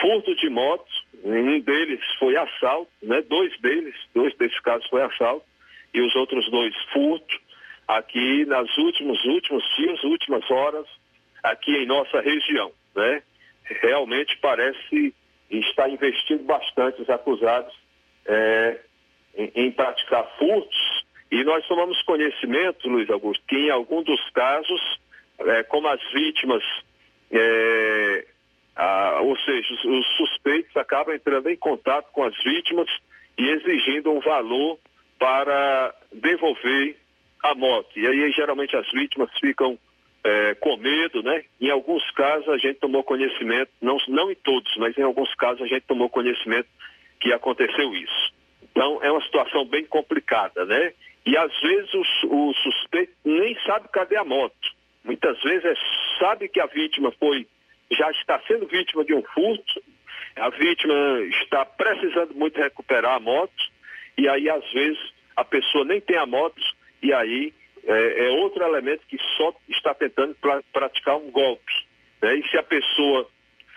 furto de motos, um deles foi assalto, né? Dois deles, dois desses casos foi assalto e os outros dois furto aqui nas últimos últimos dias, últimas horas aqui em nossa região, né? Realmente parece estar investindo bastante os acusados é, em, em, praticar furtos e nós tomamos conhecimento, Luiz Augusto, que em algum dos casos, é, como as vítimas, é, a, ou seja, os, os suspeitos acabam entrando em contato com as vítimas e exigindo um valor para devolver a moto. E aí geralmente as vítimas ficam é, com medo, né? Em alguns casos a gente tomou conhecimento, não, não em todos, mas em alguns casos a gente tomou conhecimento que aconteceu isso. Então é uma situação bem complicada, né? E às vezes o, o suspeito nem sabe cadê a moto. Muitas vezes é, sabe que a vítima foi, já está sendo vítima de um furto, a vítima está precisando muito recuperar a moto, e aí às vezes a pessoa nem tem a moto, e aí é, é outro elemento que só está tentando pra, praticar um golpe. Né? E se a pessoa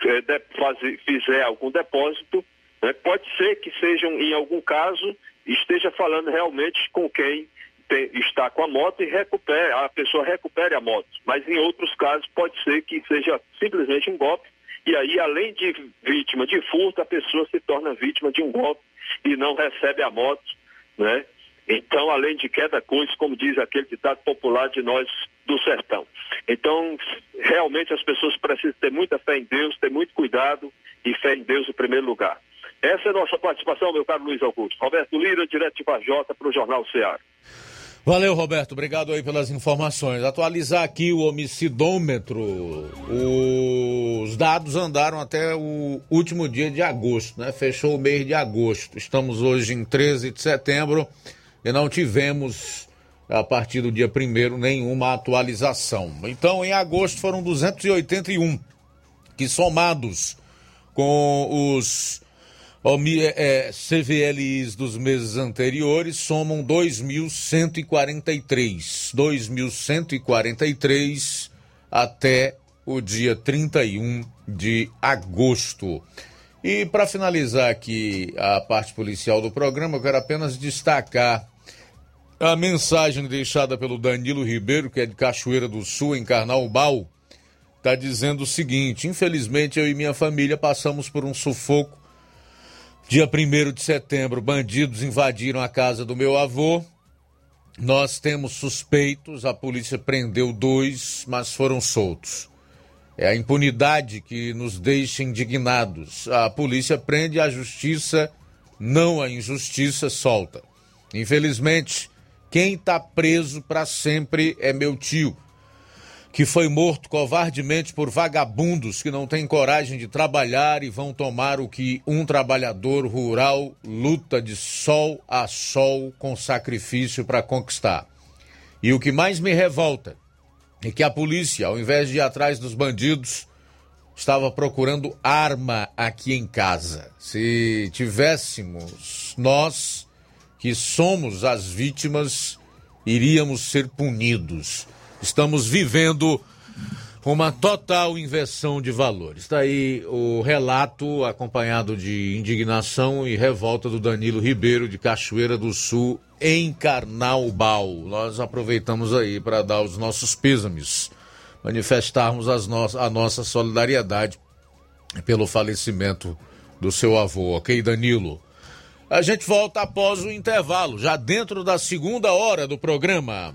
é, de, fazer, fizer algum depósito, né? pode ser que sejam, em algum caso, esteja falando realmente com quem tem, está com a moto e recupere, a pessoa recupere a moto. Mas em outros casos pode ser que seja simplesmente um golpe E aí, além de vítima de furto, a pessoa se torna vítima de um golpe e não recebe a moto, né? Então, além de queda coisa, como diz aquele ditado popular de nós do sertão. Então, realmente as pessoas precisam ter muita fé em Deus, ter muito cuidado e fé em Deus em primeiro lugar. Essa é a nossa participação, meu caro Luiz Augusto. Roberto Lira, direto de Vajota, para o Jornal Ceará. Valeu, Roberto. Obrigado aí pelas informações. Atualizar aqui o homicidômetro. Os dados andaram até o último dia de agosto, né? Fechou o mês de agosto. Estamos hoje em 13 de setembro e não tivemos, a partir do dia 1 nenhuma atualização. Então, em agosto foram 281, que somados com os é, CVLIs dos meses anteriores somam 2.143. 2.143 até o dia 31 de agosto. E para finalizar aqui a parte policial do programa, eu quero apenas destacar a mensagem deixada pelo Danilo Ribeiro, que é de Cachoeira do Sul, em Carnaubal. Está dizendo o seguinte: infelizmente eu e minha família passamos por um sufoco Dia 1 de setembro, bandidos invadiram a casa do meu avô. Nós temos suspeitos, a polícia prendeu dois, mas foram soltos. É a impunidade que nos deixa indignados. A polícia prende, a justiça, não a injustiça, solta. Infelizmente, quem está preso para sempre é meu tio que foi morto covardemente por vagabundos que não têm coragem de trabalhar e vão tomar o que um trabalhador rural luta de sol a sol com sacrifício para conquistar. E o que mais me revolta é que a polícia, ao invés de ir atrás dos bandidos, estava procurando arma aqui em casa. Se tivéssemos nós, que somos as vítimas, iríamos ser punidos. Estamos vivendo uma total inversão de valores. Está aí o relato acompanhado de indignação e revolta do Danilo Ribeiro de Cachoeira do Sul em Carnaubal. Nós aproveitamos aí para dar os nossos pêsames, manifestarmos no a nossa solidariedade pelo falecimento do seu avô, ok, Danilo? A gente volta após o intervalo, já dentro da segunda hora do programa.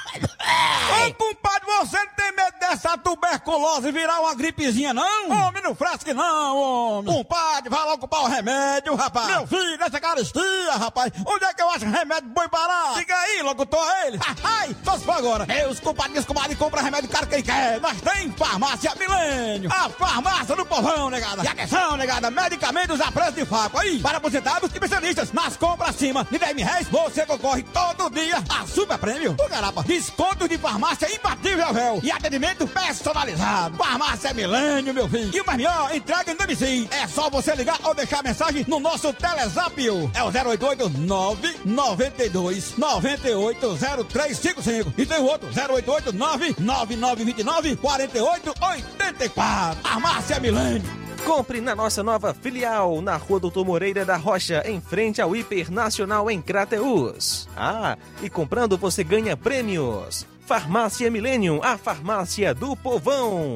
Ô, compadre, você não tem medo dessa tuberculose virar uma gripezinha, não? Homem, não fresque não, homem. Compadre, vai logo comprar o remédio, rapaz. Meu filho, nessa caristia, rapaz. Onde é que eu acho remédio bom barato? Diga aí, locutor, ele. Ai, só se for agora. Meus compadres, comadre, compra remédio caro quem quer. Nós tem farmácia milênio. A farmácia do povão, negada. E atenção, negada, medicamentos a preço de faco. Aí, para aposentados e especialistas. Nas compras acima de 10 mil reais, você concorre todo dia a super prêmio. Do garapa, desconto de farmácia imbatível, véu. E atendimento personalizado. Farmácia Milênio, meu filho. E o mais melhor, entrega em domicílio. É só você ligar ou deixar mensagem no nosso Telezap. É o 088 992 98 0355. E tem o outro, 088 99929 4884. Farmácia Milênio. Compre na nossa nova filial, na Rua Doutor Moreira da Rocha, em frente ao Hipernacional em Crateus. Ah, e comprando você ganha prêmios. Farmácia Millennium, a farmácia do povão.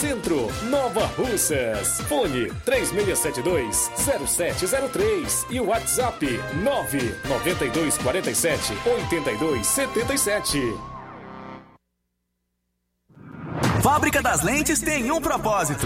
Centro, Nova Russas. Fone 3672-0703 e WhatsApp 99247-8277. Fábrica das Lentes tem um propósito.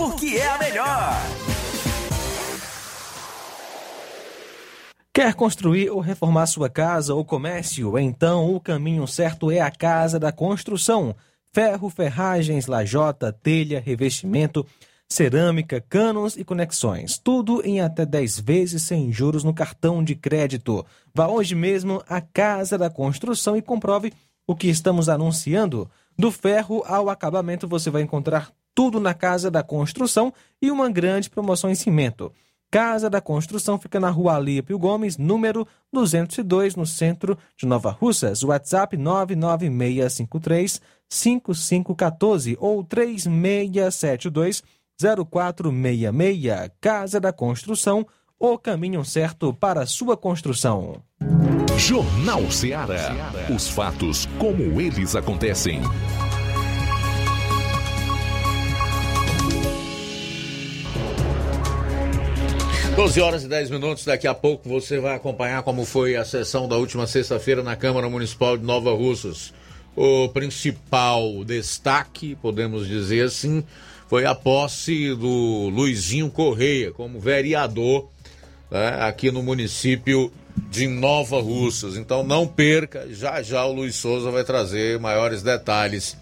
porque é a melhor. Quer construir ou reformar sua casa ou comércio? Então o caminho certo é a Casa da Construção. Ferro, ferragens, lajota, telha, revestimento, cerâmica, canos e conexões. Tudo em até 10 vezes sem juros no cartão de crédito. Vá hoje mesmo à Casa da Construção e comprove o que estamos anunciando. Do ferro ao acabamento você vai encontrar tudo na Casa da Construção e uma grande promoção em cimento. Casa da Construção fica na rua Alípio Gomes, número 202, no centro de Nova Russas. WhatsApp 99653 5514 ou 3672 0466. Casa da Construção, o caminho certo para sua construção. Jornal Ceará. Os fatos como eles acontecem. 12 horas e 10 minutos, daqui a pouco você vai acompanhar como foi a sessão da última sexta-feira na Câmara Municipal de Nova Russas. O principal destaque, podemos dizer assim, foi a posse do Luizinho Correia como vereador né, aqui no município de Nova Russas. Então não perca, já já o Luiz Souza vai trazer maiores detalhes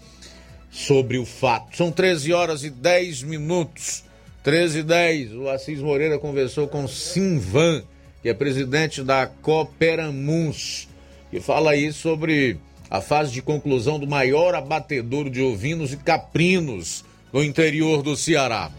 sobre o fato. São 13 horas e 10 minutos. 13 e 10, o Assis Moreira conversou com Simvan, que é presidente da Cooperamuns, que fala aí sobre a fase de conclusão do maior abatedouro de ovinos e caprinos no interior do Ceará.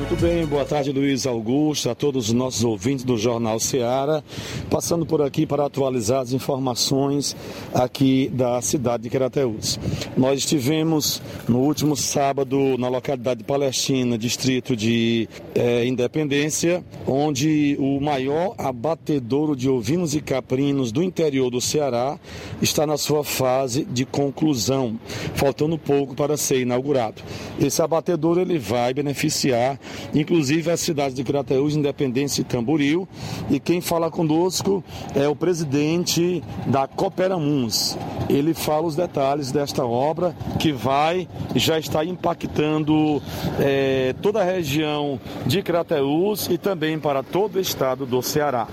Muito bem, boa tarde Luiz Augusto, a todos os nossos ouvintes do Jornal Seara, passando por aqui para atualizar as informações aqui da cidade de Crateús. Nós estivemos no último sábado na localidade palestina, distrito de eh, Independência, onde o maior abatedouro de ovinos e caprinos do interior do Ceará está na sua fase de conclusão, faltando pouco para ser inaugurado. Esse abatedouro ele vai beneficiar inclusive as cidades de Crateús, Independência e Tamboril. E quem fala conosco é o presidente da Cooperamuns. Ele fala os detalhes desta obra que vai já está impactando é, toda a região de Crateús e também para todo o estado do Ceará.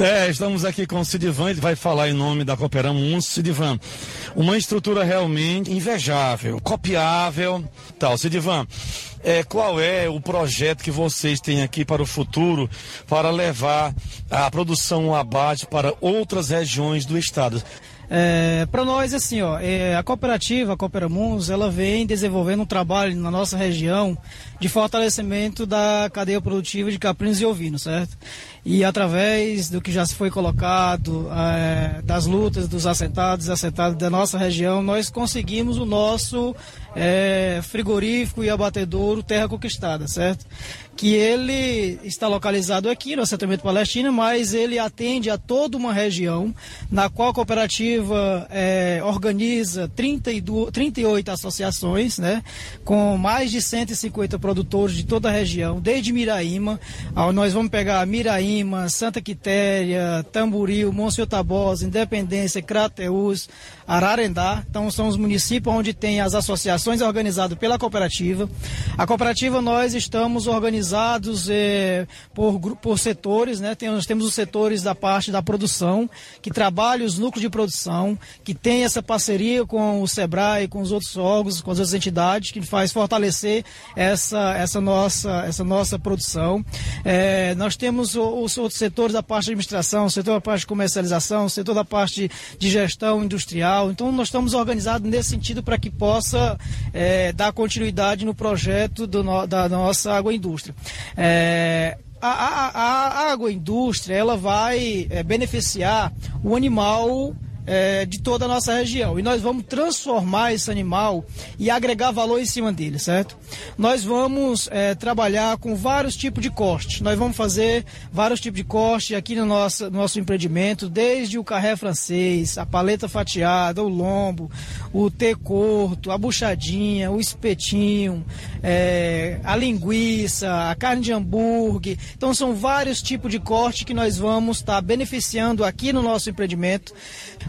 É, estamos aqui com o Sidivan, ele vai falar em nome da Cooperamuns. Sidivan, uma estrutura realmente invejável, copiável, tal. Sidivan, é, qual é o projeto que vocês têm aqui para o futuro para levar a produção abate para outras regiões do estado? É, para nós, assim, ó, é, a cooperativa, a Cooperamuns, ela vem desenvolvendo um trabalho na nossa região de fortalecimento da cadeia produtiva de caprinos e ovinos, certo? E através do que já se foi colocado, é, das lutas dos assentados e assentados da nossa região, nós conseguimos o nosso é, frigorífico e abatedouro Terra Conquistada, certo? Que ele está localizado aqui no assentamento palestino, mas ele atende a toda uma região na qual a cooperativa é, organiza 32, 38 associações, né? Com mais de 150 produtores de toda a região, desde Miraíma, nós vamos pegar Miraíma, Santa Quitéria, Tamboril, Monsenhor Tabosa, Independência, Crateús, Ararendá. Então são os municípios onde tem as associações organizadas pela cooperativa. A cooperativa nós estamos organizados eh, por, por setores, né? Tem, nós temos os setores da parte da produção, que trabalham os núcleos de produção, que tem essa parceria com o SEBRAE, com os outros órgãos, com as outras entidades, que faz fortalecer essa, essa, nossa, essa nossa produção. Eh, nós temos os outros setores da parte de administração, o setor da parte de comercialização, o setor da parte de gestão industrial, então, nós estamos organizados nesse sentido para que possa é, dar continuidade no projeto no, da nossa agroindústria. É, a, a, a, agroindústria ela vai é, beneficiar o animal é, de toda a nossa região. E nós vamos transformar esse animal e agregar valor em cima dele, certo? Nós vamos é, trabalhar com vários tipos de cortes. Nós vamos fazer vários tipos de corte aqui no nosso, no nosso empreendimento, desde o carré francês, a paleta fatiada, o lombo, o T corto, a buchadinha, o espetinho, é, a linguiça, a carne de hambúrguer. Então são vários tipos de corte que nós vamos estar tá beneficiando aqui no nosso empreendimento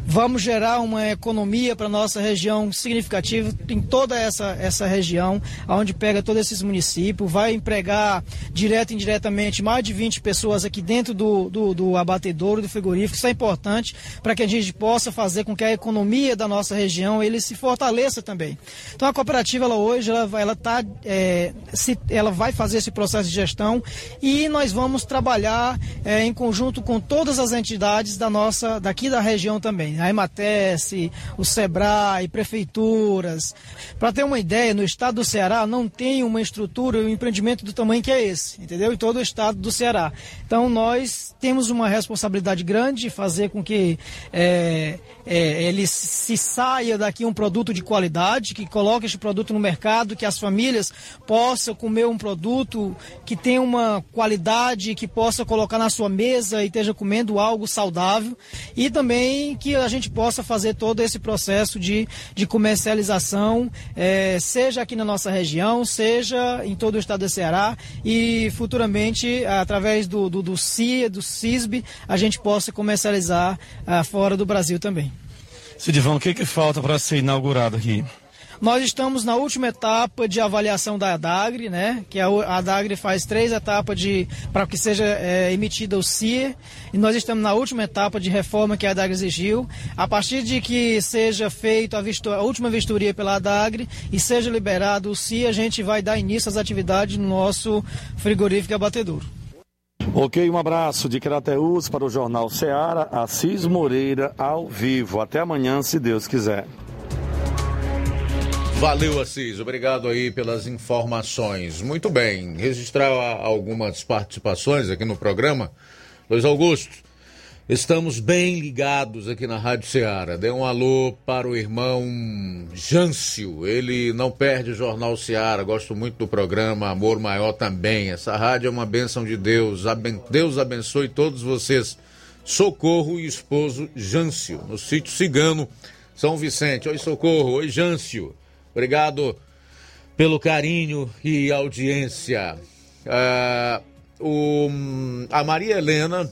Vamos gerar uma economia para nossa região significativa em toda essa, essa região, onde pega todos esses municípios, vai empregar direto e indiretamente mais de 20 pessoas aqui dentro do, do, do abatedouro, do frigorífico. Isso é importante para que a gente possa fazer com que a economia da nossa região ele se fortaleça também. Então a cooperativa ela hoje ela, ela, tá, é, se, ela vai fazer esse processo de gestão e nós vamos trabalhar é, em conjunto com todas as entidades da nossa daqui da região também A Ematece, o Sebrae, prefeituras. Para ter uma ideia, no estado do Ceará não tem uma estrutura um empreendimento do tamanho que é esse, entendeu? Em todo o estado do Ceará. Então nós temos uma responsabilidade grande de fazer com que é, é, ele se saia daqui um produto de qualidade, que coloque esse produto no mercado, que as famílias possam comer um produto que tem uma qualidade, que possa colocar na sua mesa e esteja comendo algo saudável e também que a gente possa fazer todo esse processo de, de comercialização, é, seja aqui na nossa região, seja em todo o estado do Ceará e futuramente, através do, do, do CIA, do CISB, a gente possa comercializar ah, fora do Brasil também. Sidivão, o que, que falta para ser inaugurado aqui? Nós estamos na última etapa de avaliação da ADAGRE, né? Que a ADAGRE faz três etapas de para que seja é, emitida o CIE. E nós estamos na última etapa de reforma que a ADAGRE exigiu. A partir de que seja feita a, última vistoria pela ADAGRE e seja liberado o CIE, a gente vai dar início às atividades no nosso frigorífico abatedouro. Ok, um abraço de Crateus para o Jornal Ceará, Assis Moreira, ao vivo. Até amanhã, se Deus quiser. Valeu, Assis. Obrigado aí pelas informações. Muito bem. Registrar algumas participações aqui no programa. Luiz Augusto, estamos bem ligados aqui na Rádio Ceará. Dê um alô para o irmão Jâncio. Ele não perde o Jornal Ceará. Gosto muito do programa. Amor Maior também. Essa rádio é uma bênção de Deus. Deus abençoe todos vocês. Socorro e esposo Jâncio, no sítio Cigano, São Vicente. Oi, Socorro. Oi, Jâncio. Obrigado pelo carinho e audiência. Uh, o, a Maria Helena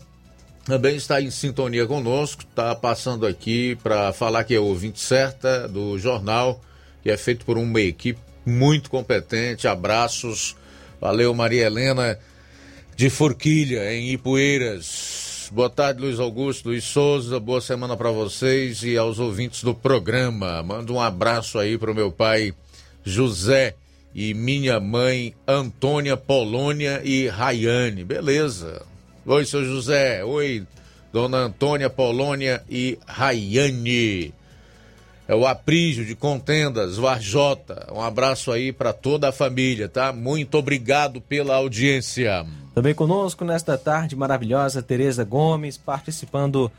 também está em sintonia conosco, está passando aqui para falar que é ouvinte certa do jornal, que é feito por uma equipe muito competente. Abraços. Valeu, Maria Helena de Forquilha, em Ipueiras. Boa tarde, Luiz Augusto, Luiz Souza. Boa semana para vocês e aos ouvintes do programa. Mando um abraço aí para o meu pai José e minha mãe Antônia Polônia e Rayane. Beleza. Oi, seu José. Oi, dona Antônia Polônia e Rayane. É o Aprígio de Contendas, Varjota. Um abraço aí para toda a família, tá? Muito obrigado pela audiência. Também conosco nesta tarde maravilhosa, Tereza Gomes, participando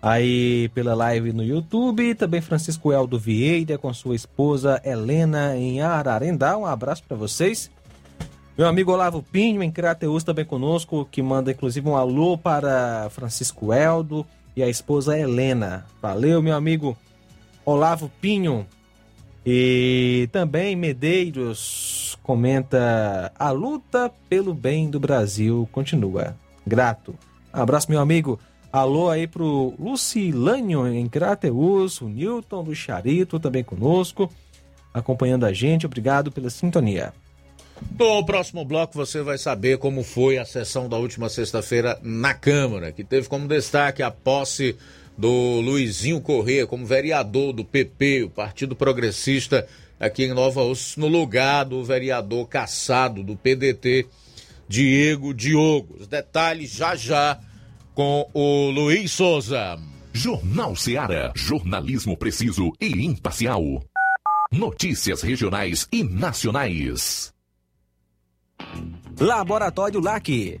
aí pela live no YouTube. Também Francisco Eldo Vieira com sua esposa Helena em Ararendá. Um abraço para vocês. Meu amigo Olavo Pinho em Crateus também conosco, que manda inclusive um alô para Francisco Eldo e a esposa Helena. Valeu, meu amigo Olavo Pinho. E também Medeiros comenta: a luta pelo bem do Brasil continua. Grato. Abraço, meu amigo. Alô aí pro Lucilânio em Crateus, o Newton do Charito também conosco, acompanhando a gente. Obrigado pela sintonia. No próximo bloco você vai saber como foi a sessão da última sexta-feira na Câmara, que teve como destaque a posse do Luizinho Corrêa como vereador do PP, o Partido Progressista, aqui em Nova Osso, no lugar do vereador caçado do PDT, Diego Diogo. Os detalhes já já com o Luiz Souza. Jornal Seara. Jornalismo preciso e imparcial. Notícias regionais e nacionais. Laboratório LAC.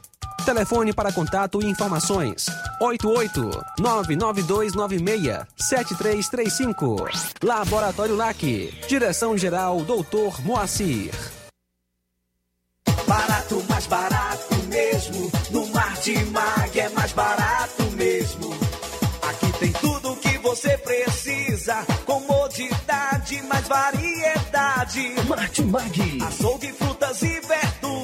Telefone para contato e informações: 88-99296-7335. Laboratório LAC. Direção-Geral Doutor Moacir. Barato, mais barato mesmo. No Martimag é mais barato mesmo. Aqui tem tudo o que você precisa. Comodidade, mais variedade. Martimag. Açougue, frutas e verduras.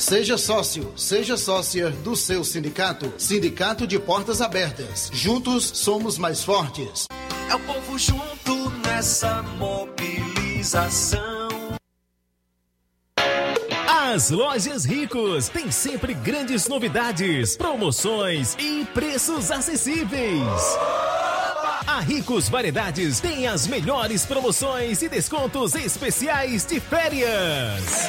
Seja sócio, seja sócia do seu sindicato. Sindicato de Portas Abertas. Juntos somos mais fortes. É o povo junto nessa mobilização. As lojas Ricos têm sempre grandes novidades, promoções e preços acessíveis. A Ricos Variedades tem as melhores promoções e descontos especiais de férias.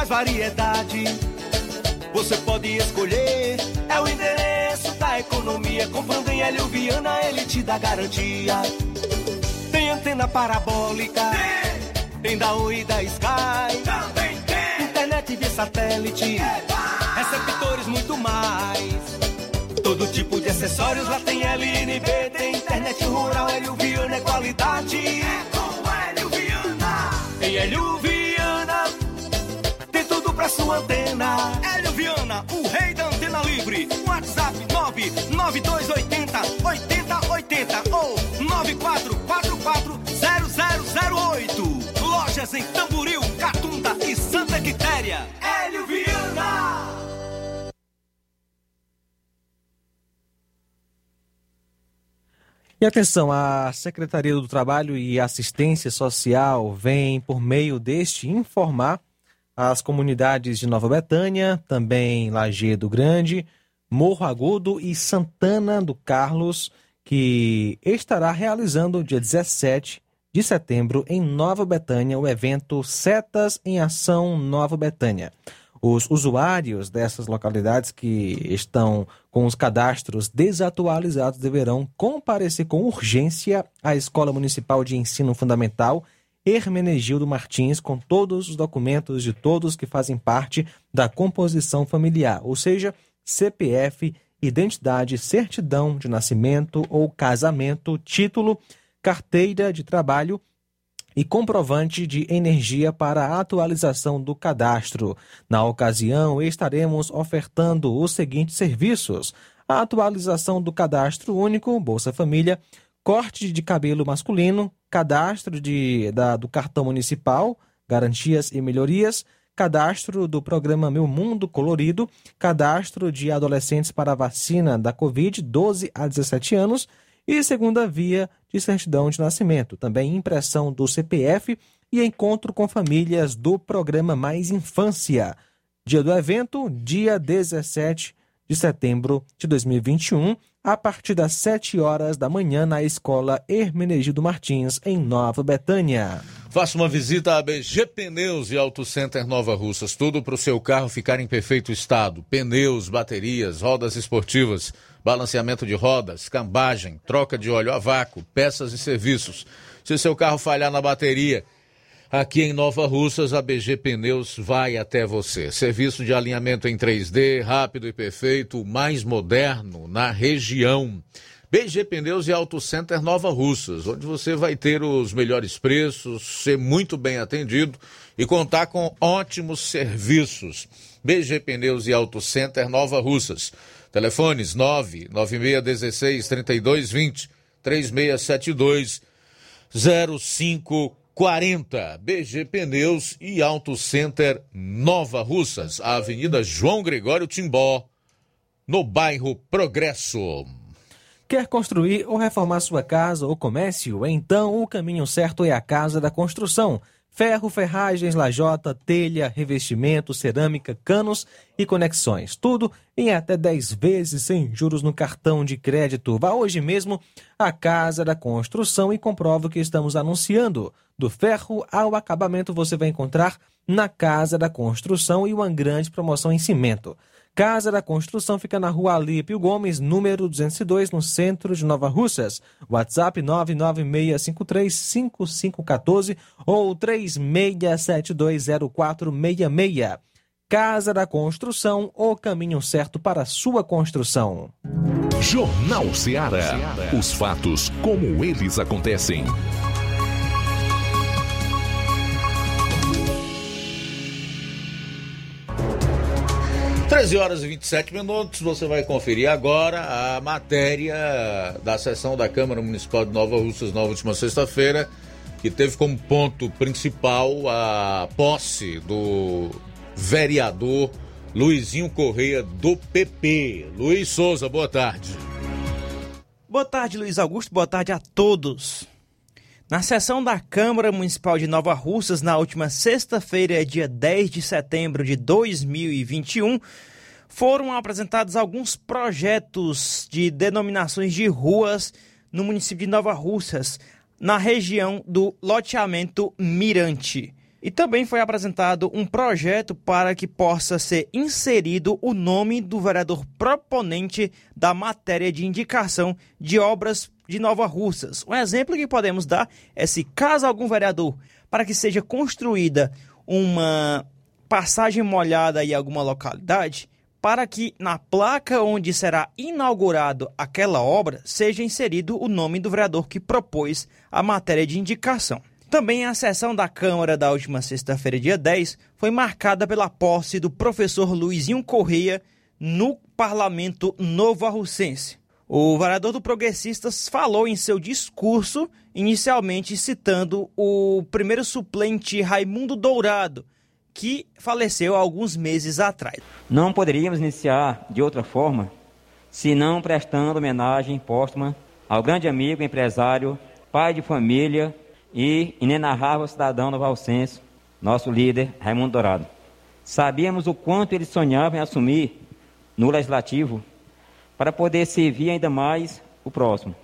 mais variedade. Você pode escolher. É o endereço da economia. Comprando em Hélio Viana, ele te dá garantia. Tem antena parabólica. Tem, tem da Oi e da Sky. Também tem. Internet via satélite. Receptores muito mais. Todo tipo de acessórios lá tem LNB. Tem internet rural. Hélio Viana é qualidade. É com Hélio Viana. Em Hélio Viana pra sua antena. Hélio Viana, o rei da antena livre. WhatsApp 99280 8080 ou 94440008. Lojas em Tamboril, Catunda e Santa Quitéria. Hélio Viana. E atenção, a Secretaria do Trabalho e Assistência Social vem, por meio deste, informar as comunidades de Nova Betânia, também Lajeado Grande, Morro Agudo e Santana do Carlos, que estará realizando dia 17 de setembro em Nova Betânia o evento Setas em Ação Nova Betânia. Os usuários dessas localidades que estão com os cadastros desatualizados deverão comparecer com urgência à Escola Municipal de Ensino Fundamental Hermenegildo Martins com todos os documentos de todos que fazem parte da composição familiar, ou seja, CPF, identidade, certidão de nascimento ou casamento, título, carteira de trabalho e comprovante de energia para a atualização do cadastro. Na ocasião, estaremos ofertando os seguintes serviços: a atualização do cadastro único Bolsa Família, corte de cabelo masculino, cadastro de, da, do cartão municipal, garantias e melhorias, cadastro do programa Meu Mundo Colorido, cadastro de adolescentes para a vacina da Covid 12 a 17 anos e segunda via de certidão de nascimento, também impressão do CPF e encontro com famílias do programa Mais Infância. Dia do evento, dia 17 de setembro de 2021, a partir das 7 horas da manhã na Escola Hermenegildo Martins, em Nova Betânia. Faça uma visita à BG Pneus e Auto Center Nova Russas. Tudo para o seu carro ficar em perfeito estado: pneus, baterias, rodas esportivas, balanceamento de rodas, cambagem, troca de óleo a vácuo, peças e serviços. Se seu carro falhar na bateria, Aqui em Nova Russas, a BG Pneus vai até você. Serviço de alinhamento em 3D, rápido e perfeito, mais moderno na região. BG Pneus e Auto Center Nova Russas, onde você vai ter os melhores preços, ser muito bem atendido e contar com ótimos serviços. BG Pneus e Auto Center Nova Russas. Telefones 99616 3220 3672 0540. BG Pneus e Auto Center Nova Russas, Avenida João Gregório Timbó, no bairro Progresso. Quer construir ou reformar sua casa ou comércio? Então o caminho certo é a Casa da Construção. Ferro, ferragens, lajota, telha, revestimento, cerâmica, canos e conexões. Tudo em até 10 vezes sem juros no cartão de crédito. Vá hoje mesmo à Casa da Construção e comprove o que estamos anunciando. Do ferro ao acabamento você vai encontrar na Casa da Construção e uma grande promoção em cimento. Casa da Construção fica na rua Alípio Gomes, número 202, no centro de Nova Russas. WhatsApp 996535514 ou 36720466. Casa da Construção, o caminho certo para sua construção. Jornal Ceará. Os fatos como eles acontecem. 13 horas e 27 minutos, você vai conferir agora a matéria da sessão da Câmara Municipal de Nova Russas na última sexta-feira, que teve como ponto principal a posse do vereador Luizinho Correia do PP. Luiz Souza, boa tarde. Boa tarde, Luiz Augusto, boa tarde a todos. Na sessão da Câmara Municipal de Nova Russas, na última sexta-feira, dia 10 de setembro de 2021, foram apresentados alguns projetos de denominações de ruas no município de Nova Russas, na região do loteamento Mirante. E também foi apresentado um projeto para que possa ser inserido o nome do vereador proponente da matéria de indicação de obras de Nova Russas. Um exemplo que podemos dar é se caso algum vereador para que seja construída uma passagem molhada em alguma localidade, para que na placa onde será inaugurado aquela obra seja inserido o nome do vereador que propôs a matéria de indicação. Também a sessão da Câmara da última sexta-feira, dia 10, foi marcada pela posse do professor Luizinho Correia no Parlamento Novo Arrucense. O vereador do Progressistas falou em seu discurso, inicialmente citando o primeiro suplente Raimundo Dourado, que faleceu há alguns meses atrás. Não poderíamos iniciar de outra forma, senão prestando homenagem póstuma ao grande amigo, empresário, pai de família e inenarrável cidadão do Valcense, nosso líder Raimundo Dourado. Sabíamos o quanto ele sonhava em assumir no legislativo para poder servir ainda mais o próximo.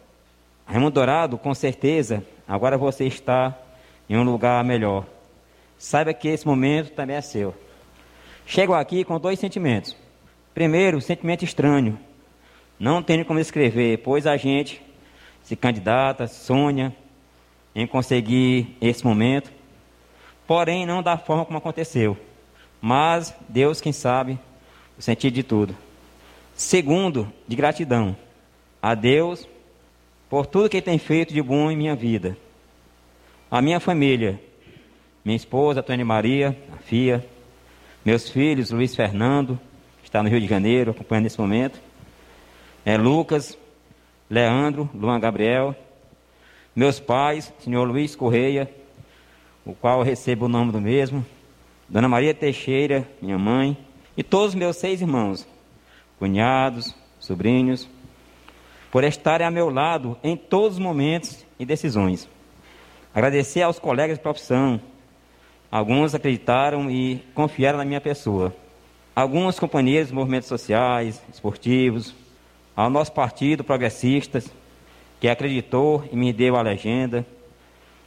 Raimundo Dourado, com certeza, agora você está em um lugar melhor. Saiba que esse momento também é seu. Chego aqui com dois sentimentos. Primeiro, sentimento estranho. Não tenho como escrever, pois a gente se candidata, sonha em conseguir esse momento, porém não da forma como aconteceu. Mas Deus quem sabe o sentido de tudo. Segundo, de gratidão a Deus por tudo que Ele tem feito de bom em minha vida. A minha família, minha esposa, Tony Maria, a Fia, meus filhos, Luiz Fernando, que está no Rio de Janeiro, acompanhando nesse momento, é, Lucas, Leandro, Luan Gabriel, meus pais, senhor Luiz Correia, o qual eu recebo o nome do mesmo, Dona Maria Teixeira, minha mãe, e todos os meus seis irmãos, cunhados, sobrinhos, por estarem a meu lado em todos os momentos e decisões. Agradecer aos colegas de profissão. Alguns acreditaram e confiaram na minha pessoa. Alguns companheiros de movimentos sociais, esportivos, ao nosso partido progressistas, que acreditou e me deu a legenda,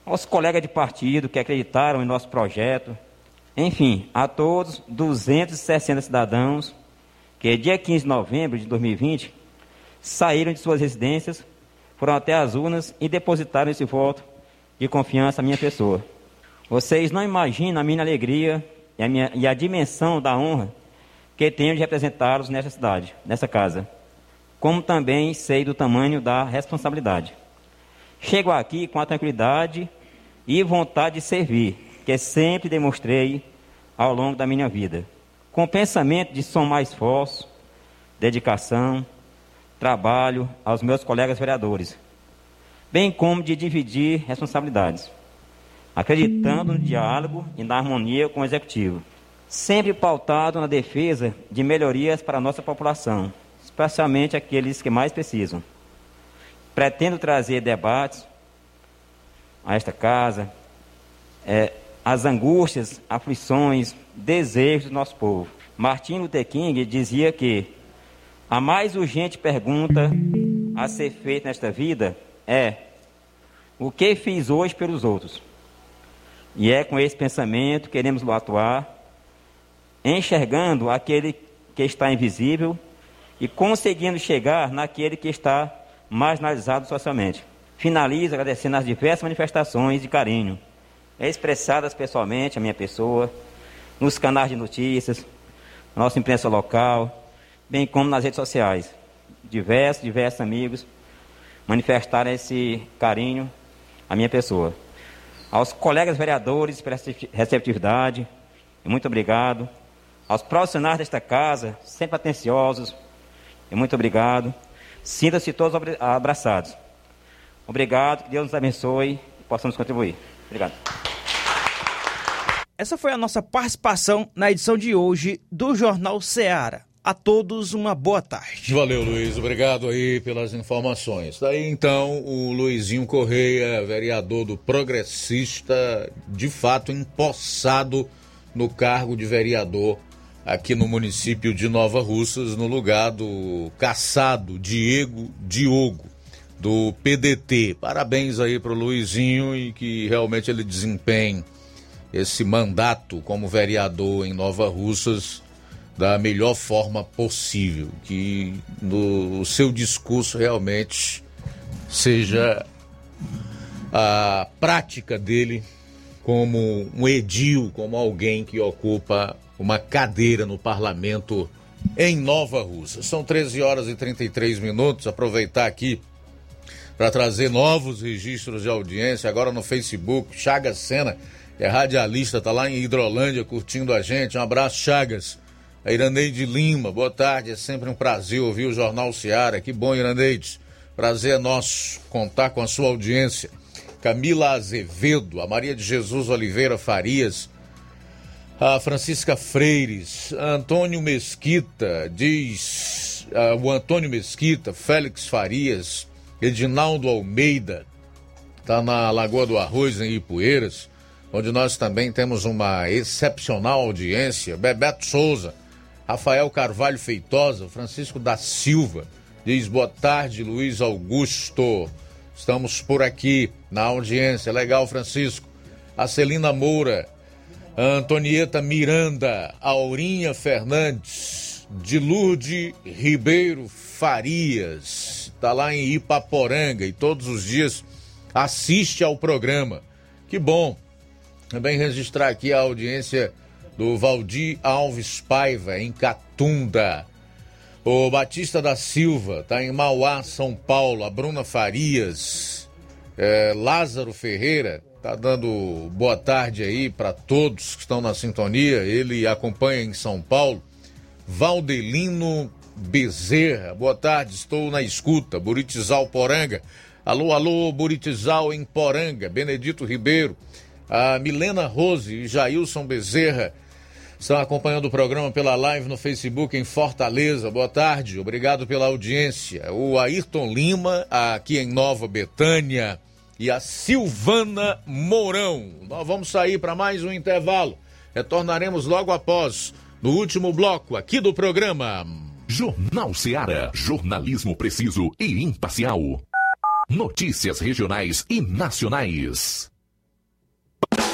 aos colegas de partido que acreditaram em nosso projeto, enfim, a todos 260 cidadãos que dia 15 de novembro de 2020, saíram de suas residências, foram até as urnas e depositaram esse voto de confiança à minha pessoa. Vocês não imaginam a minha alegria e a, minha, e a dimensão da honra que tenho de representá-los nessa cidade, nessa casa. Como também sei do tamanho da responsabilidade. Chego aqui com a tranquilidade e vontade de servir, que sempre demonstrei ao longo da minha vida. Com pensamento de somar esforço, dedicação, trabalho aos meus colegas vereadores, bem como de dividir responsabilidades, acreditando no diálogo e na harmonia com o executivo, sempre pautado na defesa de melhorias para a nossa população, especialmente aqueles que mais precisam. Pretendo trazer debates a esta casa, é, as angústias, aflições, desejos do nosso povo. Martin Luther King dizia que a mais urgente pergunta a ser feita nesta vida é: o que fiz hoje pelos outros? E é com esse pensamento que queremos atuar, enxergando aquele que está invisível e conseguindo chegar naquele que está marginalizado socialmente. Finalizo agradecendo as diversas manifestações de carinho expressadas pessoalmente a minha pessoa, nos canais de notícias, nossa imprensa local, bem como nas redes sociais. Diversos, diversos amigos manifestaram esse carinho à minha pessoa. Aos colegas vereadores pela receptividade, muito obrigado. Aos profissionais desta casa, sempre atenciosos, muito obrigado. Sinta-se todos abraçados. Obrigado, que Deus nos abençoe e possamos contribuir. Obrigado. Essa foi a nossa participação na edição de hoje do Jornal Ceará. A todos uma boa tarde. Valeu, Luiz. Obrigado aí pelas informações. Daí então o Luizinho Correia, vereador do Progressista, de fato empossado no cargo de vereador aqui no município de Nova Russas, no lugar do caçado Diego Diogo, do PDT. Parabéns aí para o Luizinho e que realmente ele desempenhe esse mandato como vereador em Nova Russas da melhor forma possível, que no seu discurso realmente seja a prática dele como um edil, como alguém que ocupa uma cadeira no parlamento em Nova Russa. São 13 horas e 33 minutos. Aproveitar aqui para trazer novos registros de audiência agora no Facebook. Chagas Sena é radialista, tá lá em Hidrolândia curtindo a gente. Um abraço, Chagas. A Iraneide Lima, boa tarde. É sempre um prazer ouvir o Jornal Seara. Que bom, Iraneide. Prazer é nosso contar com a sua audiência. Camila Azevedo, a Maria de Jesus Oliveira Farias, a Francisca Freires, Antônio Mesquita, diz uh, o Antônio Mesquita, Félix Farias, Edinaldo Almeida, está na Lagoa do Arroz, em Ipueiras, onde nós também temos uma excepcional audiência. Bebeto Souza, Rafael Carvalho Feitosa, Francisco da Silva, diz boa tarde, Luiz Augusto. Estamos por aqui na audiência. Legal, Francisco. A Celina Moura, Antonieta Miranda, Aurinha Fernandes, de Lourdes Ribeiro Farias, está lá em Ipaporanga e todos os dias assiste ao programa. Que bom. Também registrar aqui a audiência do Valdir Alves Paiva, em Catunda. O Batista da Silva está em Mauá, São Paulo. A Bruna Farias, é, Lázaro Ferreira, tá dando boa tarde aí para todos que estão na sintonia. Ele acompanha em São Paulo. Valdelino Bezerra, boa tarde, estou na escuta. Buritizal Poranga. Alô, alô, Buritizal em Poranga. Benedito Ribeiro. A Milena Rose e Jailson Bezerra Estão acompanhando o programa pela live no Facebook em Fortaleza. Boa tarde, obrigado pela audiência. O Ayrton Lima, aqui em Nova Betânia, e a Silvana Mourão. Nós vamos sair para mais um intervalo. Retornaremos logo após, no último bloco aqui do programa. Jornal Seara. Jornalismo preciso e imparcial. Notícias regionais e nacionais.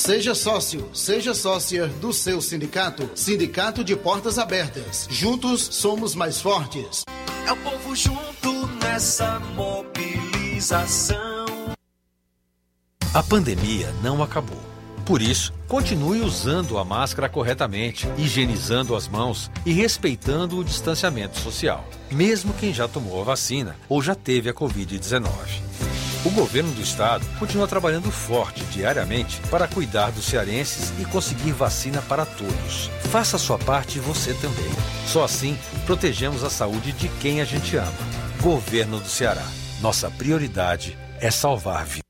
Seja sócio, seja sócia do seu sindicato. Sindicato de Portas Abertas. Juntos somos mais fortes. É o povo junto nessa mobilização. A pandemia não acabou. Por isso, continue usando a máscara corretamente, higienizando as mãos e respeitando o distanciamento social, mesmo quem já tomou a vacina ou já teve a Covid-19. O governo do estado continua trabalhando forte diariamente para cuidar dos cearenses e conseguir vacina para todos. Faça sua parte você também. Só assim protegemos a saúde de quem a gente ama. Governo do Ceará. Nossa prioridade é salvar vidas.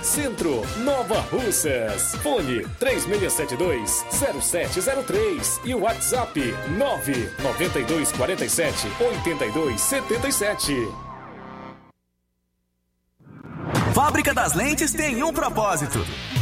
Centro, Nova Russas. Fone 3672-0703 e WhatsApp 99247-8277. Fábrica das Lentes tem um propósito.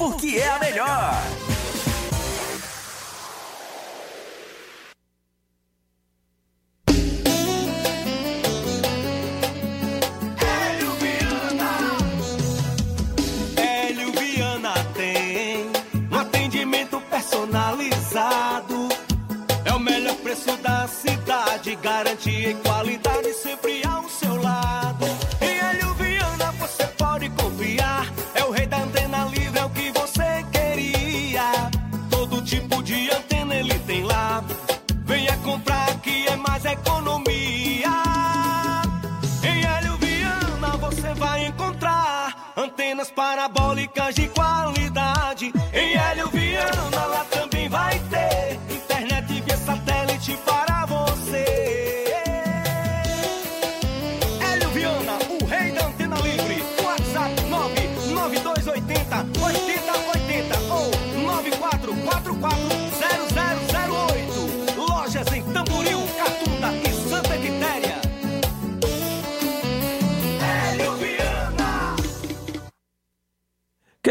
porque é a melhor. Hélio Viana tem um atendimento personalizado cidade. Garantia qualidade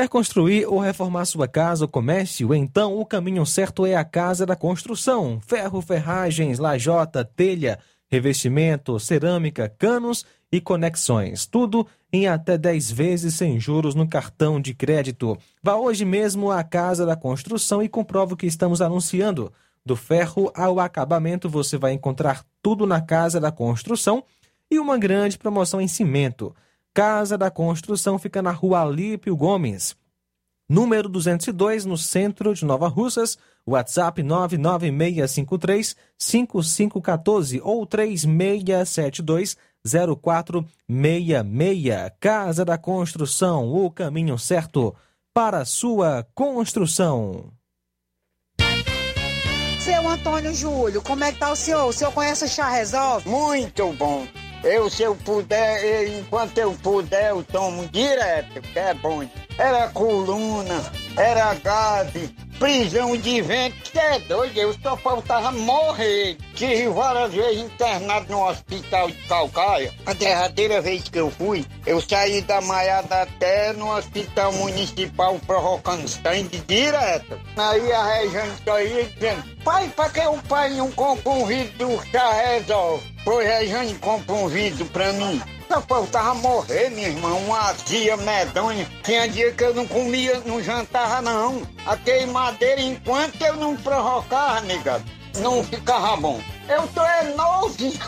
construir ou reformar sua casa ou comércio? Então o caminho certo é a Casa da Construção. Ferro, ferragens, lajota, telha, revestimento, cerâmica, canos e conexões. Tudo em até 10 vezes sem juros no cartão de crédito. Vá hoje mesmo à Casa da Construção e comprove o que estamos anunciando. Do ferro ao acabamento você vai encontrar tudo na Casa da Construção e uma grande promoção em cimento. Casa da Construção fica na rua Alípio Gomes, número 202, no centro de Nova Russas. WhatsApp 99653 5514 ou 3672 0466. Casa da Construção, o caminho certo para a sua construção. Seu Antônio Júlio, como é que tá o senhor? O senhor conhece o Chá Resolve? Muito bom. Eu, se eu puder, eu, enquanto eu puder, eu tomo direto, que é bom. Era coluna, era gase, prisão de vento, que é doido, eu só faltava morrer. Tive várias vezes internado no hospital de Calcaia. A derradeira vez que eu fui, eu saí da Maiada até no hospital municipal provocando sangue direto. Aí a Rejane saía dizendo, pai, pra que o pai não compra um vidro chá resolve? Pois a Rejane compra um vidro pra mim. Só faltava morrer, minha irmã, uma azia medonha. Tinha dia que eu não comia, não jantava, não. A queimadeira, enquanto eu não provocava, nega, não ficava bom. Eu tô é novinho.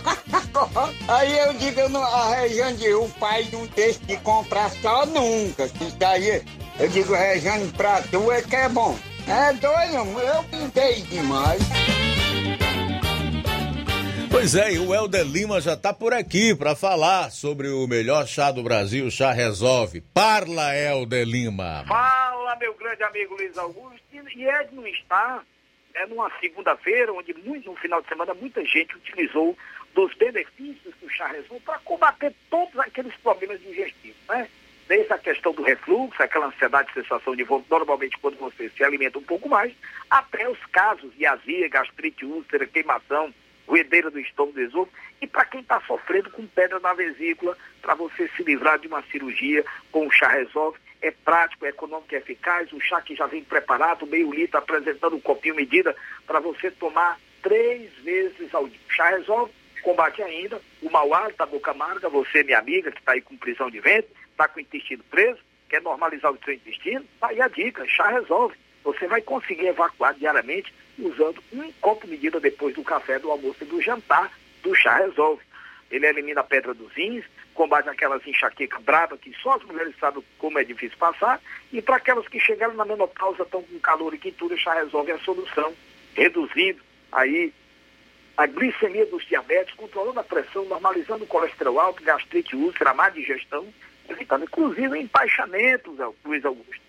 Aí eu digo, não, a Rejane, o pai não deixa de comprar só nunca. Isso aí, eu digo, Rejane, pra tu é que é bom. É doido, eu pintei demais. Pois é, e o Helder Lima já está por aqui para falar sobre o melhor chá do Brasil, Chá Resolve. Parla, Helder Lima. Fala, meu grande amigo Luiz Augusto. E não está, é numa segunda-feira, onde muito, no final de semana muita gente utilizou dos benefícios do chá resolve para combater todos aqueles problemas digestivos, né? Desde a questão do refluxo, aquela ansiedade, sensação de vômito, normalmente quando você se alimenta um pouco mais, até os casos de azia, gastrite, úlcera, queimação, roedeira do estômago, do esôfago, e para quem está sofrendo com pedra na vesícula, para você se livrar de uma cirurgia com o chá resolve, é prático, é econômico, é eficaz, o chá que já vem preparado, meio litro, apresentando um copinho medida, para você tomar três vezes ao dia. O chá resolve, combate ainda o mau hálito, a boca amarga, você, minha amiga, que está aí com prisão de ventre, está com o intestino preso, quer normalizar o seu intestino, tá aí a dica, chá resolve. Você vai conseguir evacuar diariamente usando um copo medida depois do café, do almoço e do jantar do chá resolve. Ele elimina a pedra dos rins, combate aquelas enxaquecas bravas que só as mulheres sabem como é difícil passar, e para aquelas que chegaram na menopausa, estão com calor e quintura, chá resolve a solução, reduzindo aí a glicemia dos diabetes, controlando a pressão, normalizando o colesterol alto, gastrite, úlcera, má digestão, evitando inclusive empaixamentos, Luiz Augusto,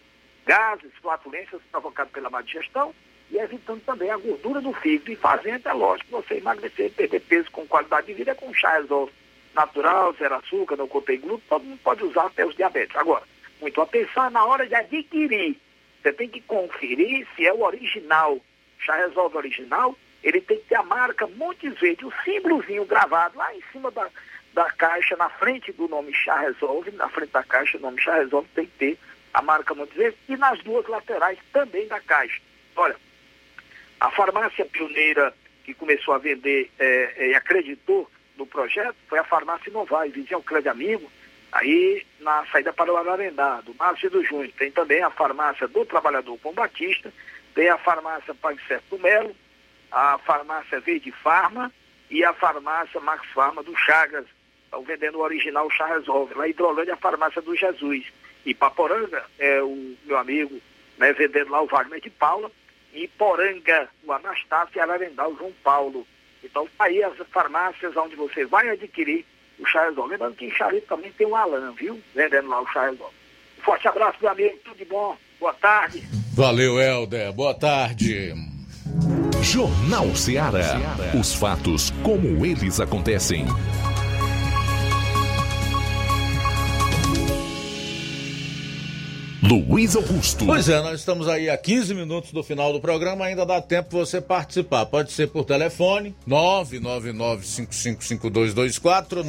gases, flatulências provocados pela má digestão e evitando também a gordura do fígado e fazendo, é lógico, você emagrecer, perder peso com qualidade de vida é com chá resolve natural, zero açúcar, não contém glúten, todo mundo pode usar até os diabetes. Agora, muito atenção na hora de adquirir. Você tem que conferir se é o original. Chá Resolve original, ele tem que ter a marca Montes Verde, o símbolozinho gravado lá em cima da, da caixa, na frente do nome Chá Resolve, na frente da caixa, o nome Chá Resolve tem que ter a marca Verde e nas duas laterais também da caixa. Olha, a farmácia pioneira que começou a vender é, e acreditou no projeto foi a farmácia Novais, vizinha ao Crédito Amigo, aí na saída para o Ararendá, do Márcio do Junho. Tem também a farmácia do Trabalhador Bom Batista, tem a farmácia Pague do Melo, a farmácia Verde Farma e a farmácia Max Farma do Chagas. Vendendo o original Chá Resolve. Lá em Hidrolândia, a farmácia do Jesus. E Paporanga, é o meu amigo, né, vendendo lá o Wagner de Paula. E Poranga, o Anastácio e Ararendá, o João Paulo. Então, tá aí as farmácias onde você vai adquirir o Chá Resolve. Lembrando que em Charito também tem o Alan, viu? Vendendo lá o Chá. Um forte abraço, meu amigo. Tudo de bom. Boa tarde. Valeu, Helder. Boa tarde. Jornal Ceará. Os fatos como eles acontecem. Luiz Augusto. Pois é, nós estamos aí a 15 minutos do final do programa, ainda dá tempo você participar. Pode ser por telefone, 999-555224,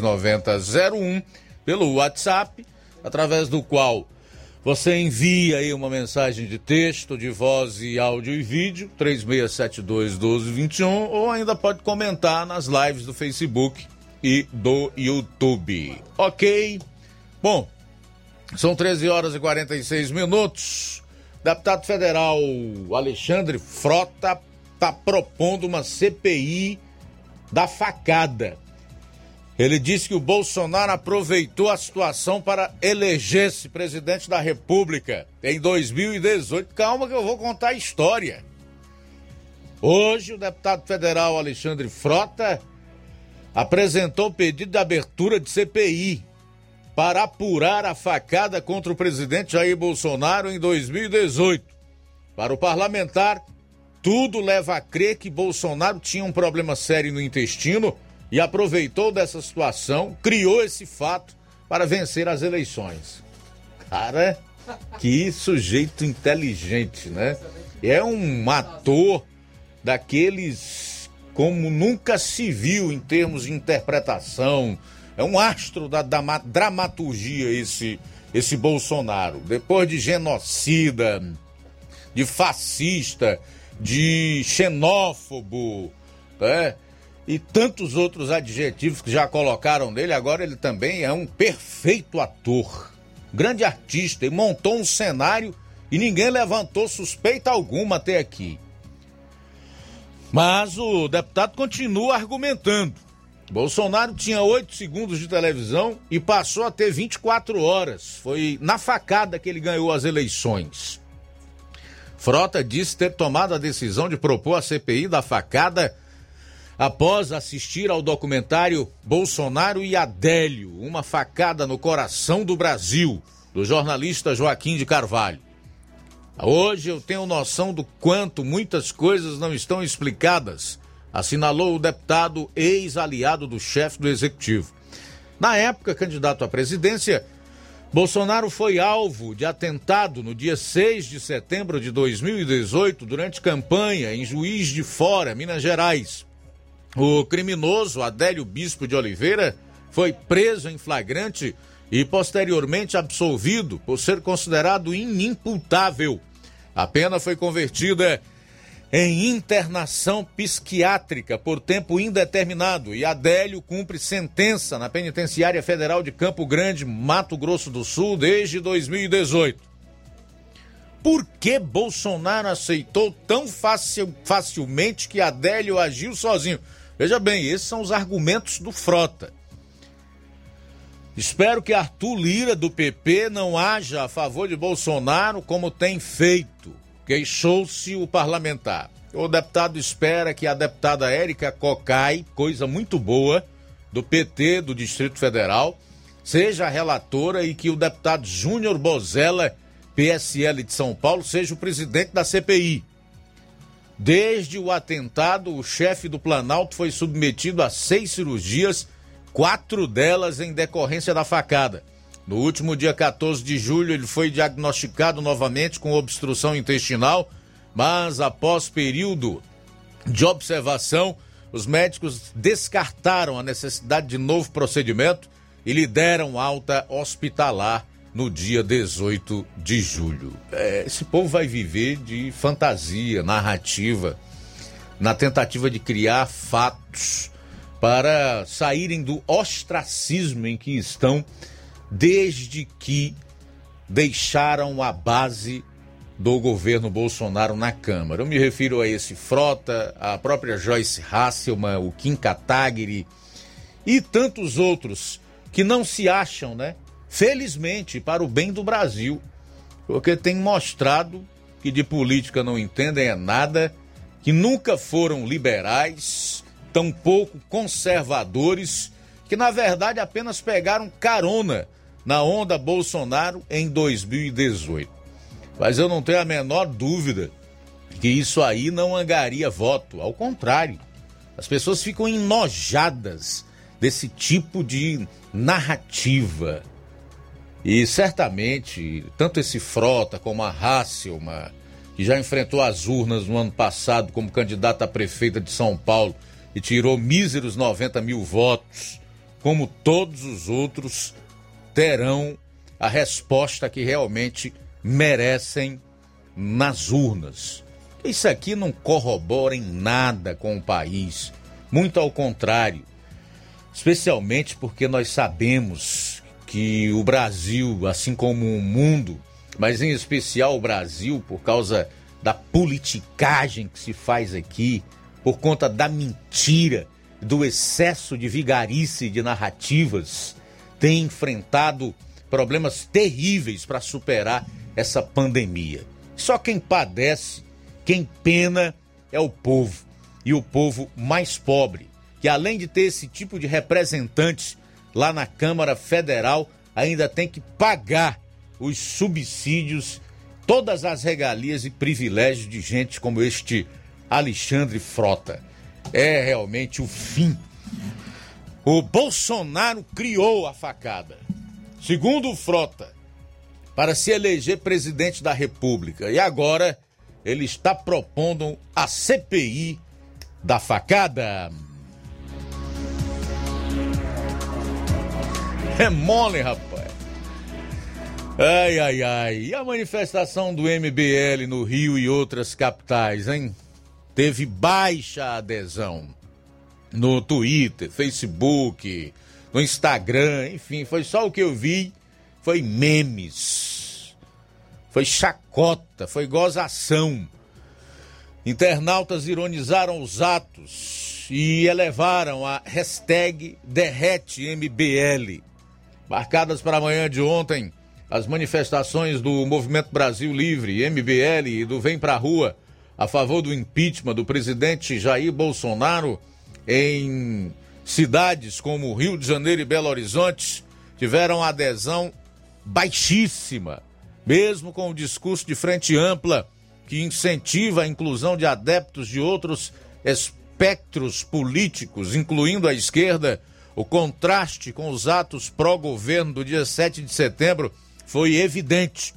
993339001, pelo WhatsApp, através do qual você envia aí uma mensagem de texto, de voz e áudio e vídeo, 3672-1221, ou ainda pode comentar nas lives do Facebook e do YouTube. Ok? Bom, são 13 horas e 46 minutos. Deputado federal Alexandre Frota está propondo uma CPI da facada. Ele disse que o Bolsonaro aproveitou a situação para eleger-se presidente da República em 2018. Calma que eu vou contar a história. Hoje, o deputado federal Alexandre Frota apresentou pedido de abertura de CPI para apurar a facada contra o presidente Jair Bolsonaro em 2018. Para o parlamentar, tudo leva a crer que Bolsonaro tinha um problema sério no intestino e aproveitou dessa situação, criou esse fato para vencer as eleições. Cara, que sujeito inteligente, né? É um ator daqueles como nunca se viu em termos de interpretação, é um astro da, da dramaturgia esse, esse Bolsonaro. Depois de genocida, de fascista, de xenófobo, né? e tantos outros adjetivos que já colocaram nele, agora ele também é um perfeito ator, grande artista, e montou um cenário e ninguém levantou suspeita alguma até aqui. Mas o deputado continua argumentando Bolsonaro tinha 8 segundos de televisão e passou a ter 24 horas. Foi na facada que ele ganhou as eleições. Frota disse ter tomado a decisão de propor a CPI da facada após assistir ao documentário Bolsonaro e Adélio, uma facada no coração do Brasil, do jornalista Joaquim de Carvalho. Hoje eu tenho noção do quanto muitas coisas não estão explicadas assinalou o deputado ex-aliado do chefe do executivo. Na época, candidato à presidência, Bolsonaro foi alvo de atentado no dia 6 de setembro de 2018, durante campanha em Juiz de Fora, Minas Gerais. O criminoso Adélio Bispo de Oliveira foi preso em flagrante e posteriormente absolvido por ser considerado inimputável. A pena foi convertida em internação psiquiátrica por tempo indeterminado e Adélio cumpre sentença na Penitenciária Federal de Campo Grande, Mato Grosso do Sul, desde 2018. Por que Bolsonaro aceitou tão facil, facilmente que Adélio agiu sozinho? Veja bem, esses são os argumentos do Frota. Espero que Arthur Lira, do PP, não haja a favor de Bolsonaro como tem feito Queixou-se o parlamentar. O deputado espera que a deputada Érica Cocai, coisa muito boa, do PT do Distrito Federal, seja a relatora e que o deputado Júnior Bozella, PSL de São Paulo, seja o presidente da CPI. Desde o atentado, o chefe do Planalto foi submetido a seis cirurgias, quatro delas em decorrência da facada. No último dia 14 de julho, ele foi diagnosticado novamente com obstrução intestinal, mas após período de observação, os médicos descartaram a necessidade de novo procedimento e lhe deram alta hospitalar no dia 18 de julho. É, esse povo vai viver de fantasia, narrativa, na tentativa de criar fatos para saírem do ostracismo em que estão desde que deixaram a base do governo Bolsonaro na Câmara. Eu me refiro a esse Frota, a própria Joyce Hasselman, o Kim Kataguiri e tantos outros que não se acham, né? Felizmente, para o bem do Brasil, porque tem mostrado que de política não entendem é nada, que nunca foram liberais, tampouco conservadores, que na verdade apenas pegaram carona na onda Bolsonaro em 2018. Mas eu não tenho a menor dúvida que isso aí não angaria voto. Ao contrário, as pessoas ficam enojadas desse tipo de narrativa. E certamente, tanto esse Frota como a Hasselma, que já enfrentou as urnas no ano passado como candidata a prefeita de São Paulo e tirou míseros 90 mil votos, como todos os outros, terão a resposta que realmente merecem nas urnas. Isso aqui não corrobora em nada com o país, muito ao contrário, especialmente porque nós sabemos que o Brasil, assim como o mundo, mas em especial o Brasil, por causa da politicagem que se faz aqui, por conta da mentira, do excesso de vigarice de narrativas, tem enfrentado problemas terríveis para superar essa pandemia. Só quem padece, quem pena é o povo. E o povo mais pobre, que além de ter esse tipo de representantes lá na Câmara Federal, ainda tem que pagar os subsídios, todas as regalias e privilégios de gente como este Alexandre Frota. É realmente o fim. O Bolsonaro criou a facada. Segundo o Frota, para se eleger presidente da República. E agora ele está propondo a CPI da facada. É mole, rapaz. Ai, ai, ai. E a manifestação do MBL no Rio e outras capitais, hein? Teve baixa adesão no Twitter, Facebook, no Instagram, enfim, foi só o que eu vi foi memes, foi chacota, foi gozação. Internautas ironizaram os atos e elevaram a hashtag DerreteMBL. Marcadas para amanhã de ontem, as manifestações do Movimento Brasil Livre, MBL e do Vem Pra Rua a favor do impeachment do presidente Jair Bolsonaro em cidades como Rio de Janeiro e Belo Horizonte tiveram adesão baixíssima, mesmo com o discurso de frente ampla que incentiva a inclusão de adeptos de outros espectros políticos, incluindo a esquerda, o contraste com os atos pró-governo do dia 7 de setembro foi evidente.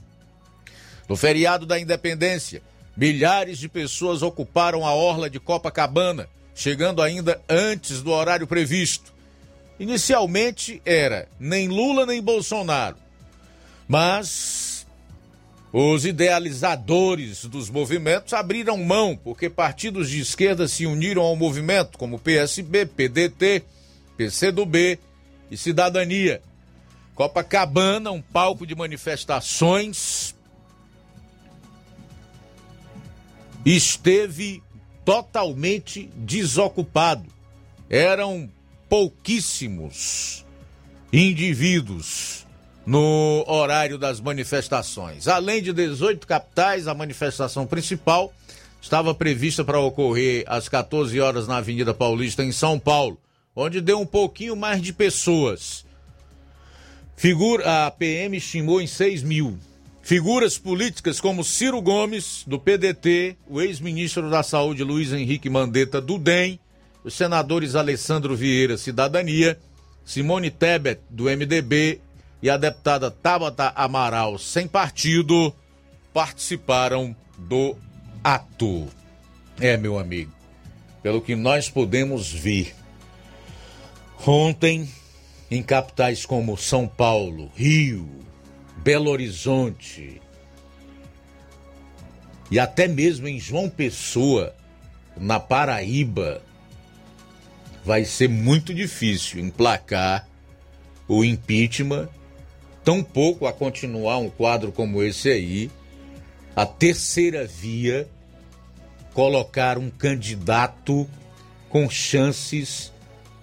No feriado da independência, milhares de pessoas ocuparam a orla de Copacabana, chegando ainda antes do horário previsto. Inicialmente era nem Lula nem Bolsonaro, mas os idealizadores dos movimentos abriram mão, porque partidos de esquerda se uniram ao movimento, como PSB, PDT, PCdoB e Cidadania. Copacabana, um palco de manifestações, esteve totalmente desocupado. Eram pouquíssimos indivíduos no horário das manifestações. Além de 18 capitais, a manifestação principal estava prevista para ocorrer às 14 horas na Avenida Paulista, em São Paulo, onde deu um pouquinho mais de pessoas. Figura, a PM estimou em 6 mil. Figuras políticas como Ciro Gomes, do PDT, o ex-ministro da Saúde Luiz Henrique Mandetta, do DEM, os senadores Alessandro Vieira, Cidadania, Simone Tebet, do MDB e a deputada Tabata Amaral, sem partido, participaram do ato. É, meu amigo, pelo que nós podemos ver, ontem, em capitais como São Paulo, Rio, Belo Horizonte e até mesmo em João Pessoa, na Paraíba, vai ser muito difícil emplacar o impeachment tampouco a continuar um quadro como esse aí a terceira via colocar um candidato com chances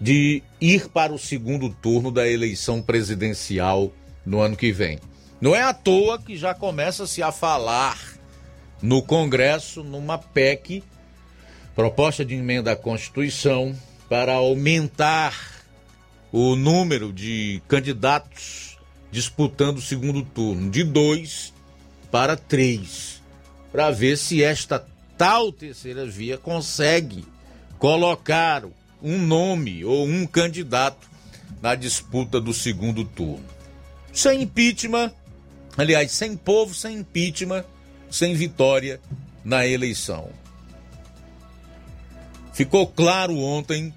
de ir para o segundo turno da eleição presidencial no ano que vem. Não é à toa que já começa-se a falar no Congresso numa PEC, proposta de emenda à Constituição, para aumentar o número de candidatos disputando o segundo turno, de dois para três, para ver se esta tal terceira via consegue colocar um nome ou um candidato na disputa do segundo turno. Sem impeachment, aliás, sem povo, sem impeachment, sem vitória na eleição. Ficou claro ontem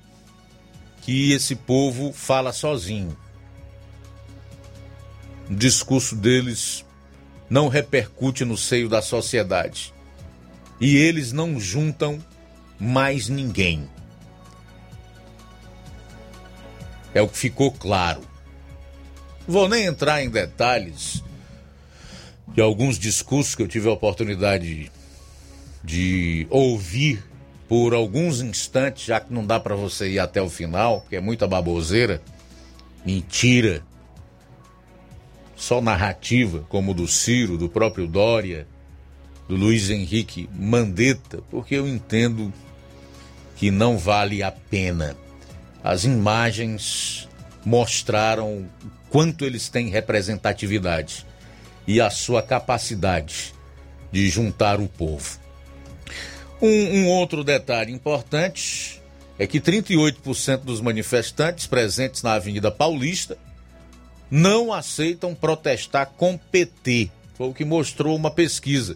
que esse povo fala sozinho. O discurso deles não repercute no seio da sociedade. E eles não juntam mais ninguém. É o que ficou claro. Vou nem entrar em detalhes de alguns discursos que eu tive a oportunidade de ouvir por alguns instantes, já que não dá para você ir até o final, que é muita baboseira, mentira, só narrativa, como do Ciro, do próprio Dória, do Luiz Henrique Mandetta, porque eu entendo que não vale a pena. As imagens mostraram o quanto eles têm representatividade e a sua capacidade de juntar o povo. Um, um outro detalhe importante é que 38% dos manifestantes presentes na Avenida Paulista não aceitam protestar com PT. Foi o que mostrou uma pesquisa.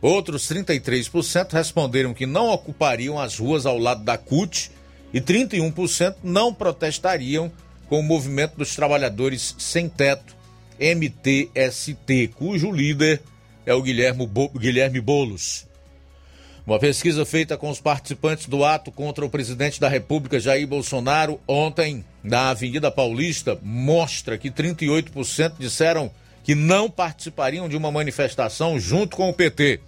Outros 33% responderam que não ocupariam as ruas ao lado da CUT e 31% não protestariam com o Movimento dos Trabalhadores Sem Teto, MTST, cujo líder é o Guilherme, Bo Guilherme Bolos. Uma pesquisa feita com os participantes do ato contra o presidente da República, Jair Bolsonaro, ontem na Avenida Paulista, mostra que 38% disseram que não participariam de uma manifestação junto com o PT.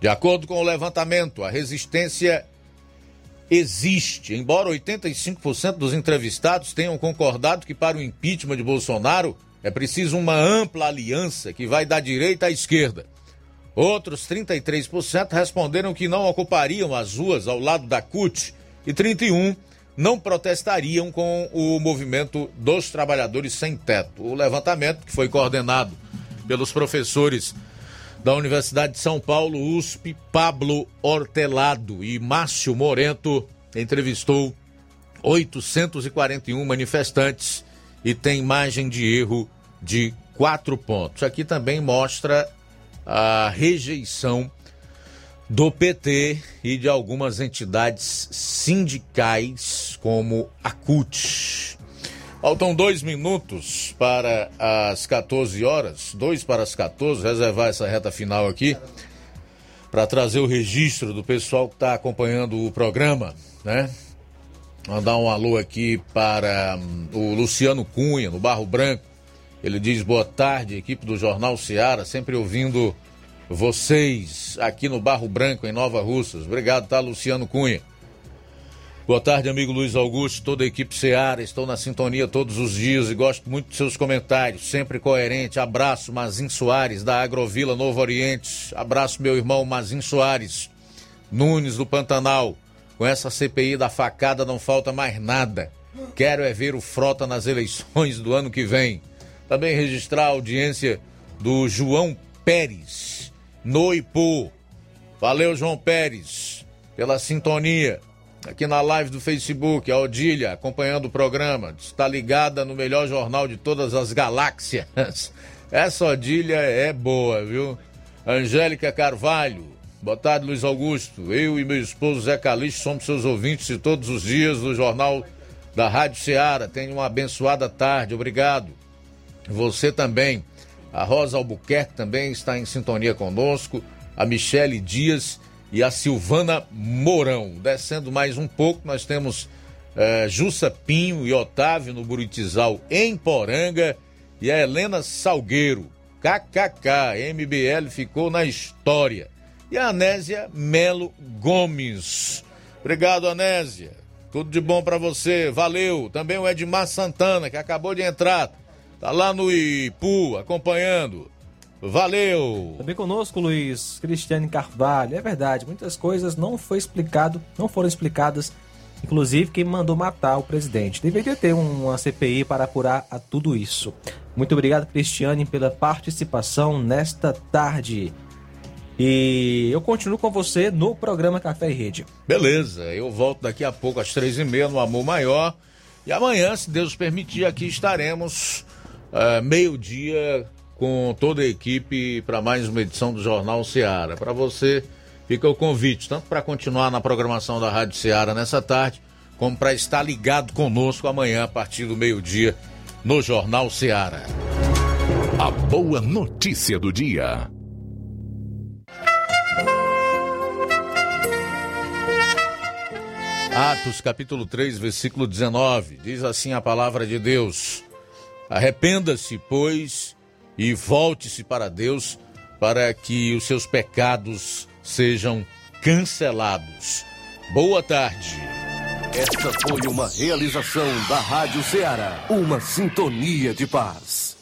De acordo com o levantamento, a resistência existe, embora 85% dos entrevistados tenham concordado que para o impeachment de Bolsonaro é preciso uma ampla aliança que vai da direita à esquerda. Outros 33% responderam que não ocupariam as ruas ao lado da CUT e 31 não protestariam com o movimento dos trabalhadores sem teto. O levantamento, que foi coordenado pelos professores da Universidade de São Paulo, USP, Pablo Hortelado e Márcio Morento, entrevistou 841 manifestantes e tem margem de erro de quatro pontos. Aqui também mostra a rejeição do PT e de algumas entidades sindicais, como a CUT. Faltam dois minutos para as 14 horas, dois para as 14, reservar essa reta final aqui para trazer o registro do pessoal que está acompanhando o programa, né? Mandar um alô aqui para um, o Luciano Cunha, no Barro Branco, ele diz boa tarde, equipe do Jornal Seara, sempre ouvindo vocês aqui no Barro Branco, em Nova Russas. Obrigado, tá, Luciano Cunha. Boa tarde, amigo Luiz Augusto, toda a equipe Seara. Estou na sintonia todos os dias e gosto muito de seus comentários, sempre coerente. Abraço, Mazin Soares, da Agrovila Novo Oriente. Abraço, meu irmão Mazin Soares, Nunes do Pantanal. Com essa CPI da facada não falta mais nada. Quero é ver o Frota nas eleições do ano que vem. Também registrar a audiência do João Pérez, no Ipu. Valeu, João Pérez, pela sintonia. Aqui na live do Facebook, a Odília acompanhando o programa. Está ligada no melhor jornal de todas as galáxias. Essa Odília é boa, viu? Angélica Carvalho. Boa tarde, Luiz Augusto. Eu e meu esposo Zé Calixto somos seus ouvintes de todos os dias do Jornal da Rádio Ceará. Tenha uma abençoada tarde. Obrigado. Você também. A Rosa Albuquerque também está em sintonia conosco. A Michele Dias e a Silvana Mourão. Descendo mais um pouco, nós temos eh, Jussa Pinho e Otávio no Buritizal, em Poranga. E a Helena Salgueiro, KKK, MBL ficou na história. E a Anésia Melo Gomes. Obrigado, Anésia. Tudo de bom para você. Valeu. Também o Edmar Santana, que acabou de entrar. Tá lá no Ipu, acompanhando. Valeu! Também conosco, Luiz Cristiane Carvalho. É verdade, muitas coisas não foi explicado, não foram explicadas. Inclusive, quem mandou matar o presidente. Deveria ter uma CPI para apurar a tudo isso. Muito obrigado, Cristiane, pela participação nesta tarde. E eu continuo com você no programa Café e Rede. Beleza, eu volto daqui a pouco às três e meia no Amor Maior. E amanhã, se Deus permitir, aqui estaremos uh, meio-dia com toda a equipe para mais uma edição do Jornal Seara. Para você, fica o convite, tanto para continuar na programação da Rádio Seara nessa tarde, como para estar ligado conosco amanhã a partir do meio-dia no Jornal Seara. A boa notícia do dia. Atos capítulo 3, versículo 19. Diz assim a palavra de Deus: Arrependa-se, pois, e volte-se para Deus, para que os seus pecados sejam cancelados. Boa tarde. Esta foi uma realização da Rádio Ceará, uma sintonia de paz.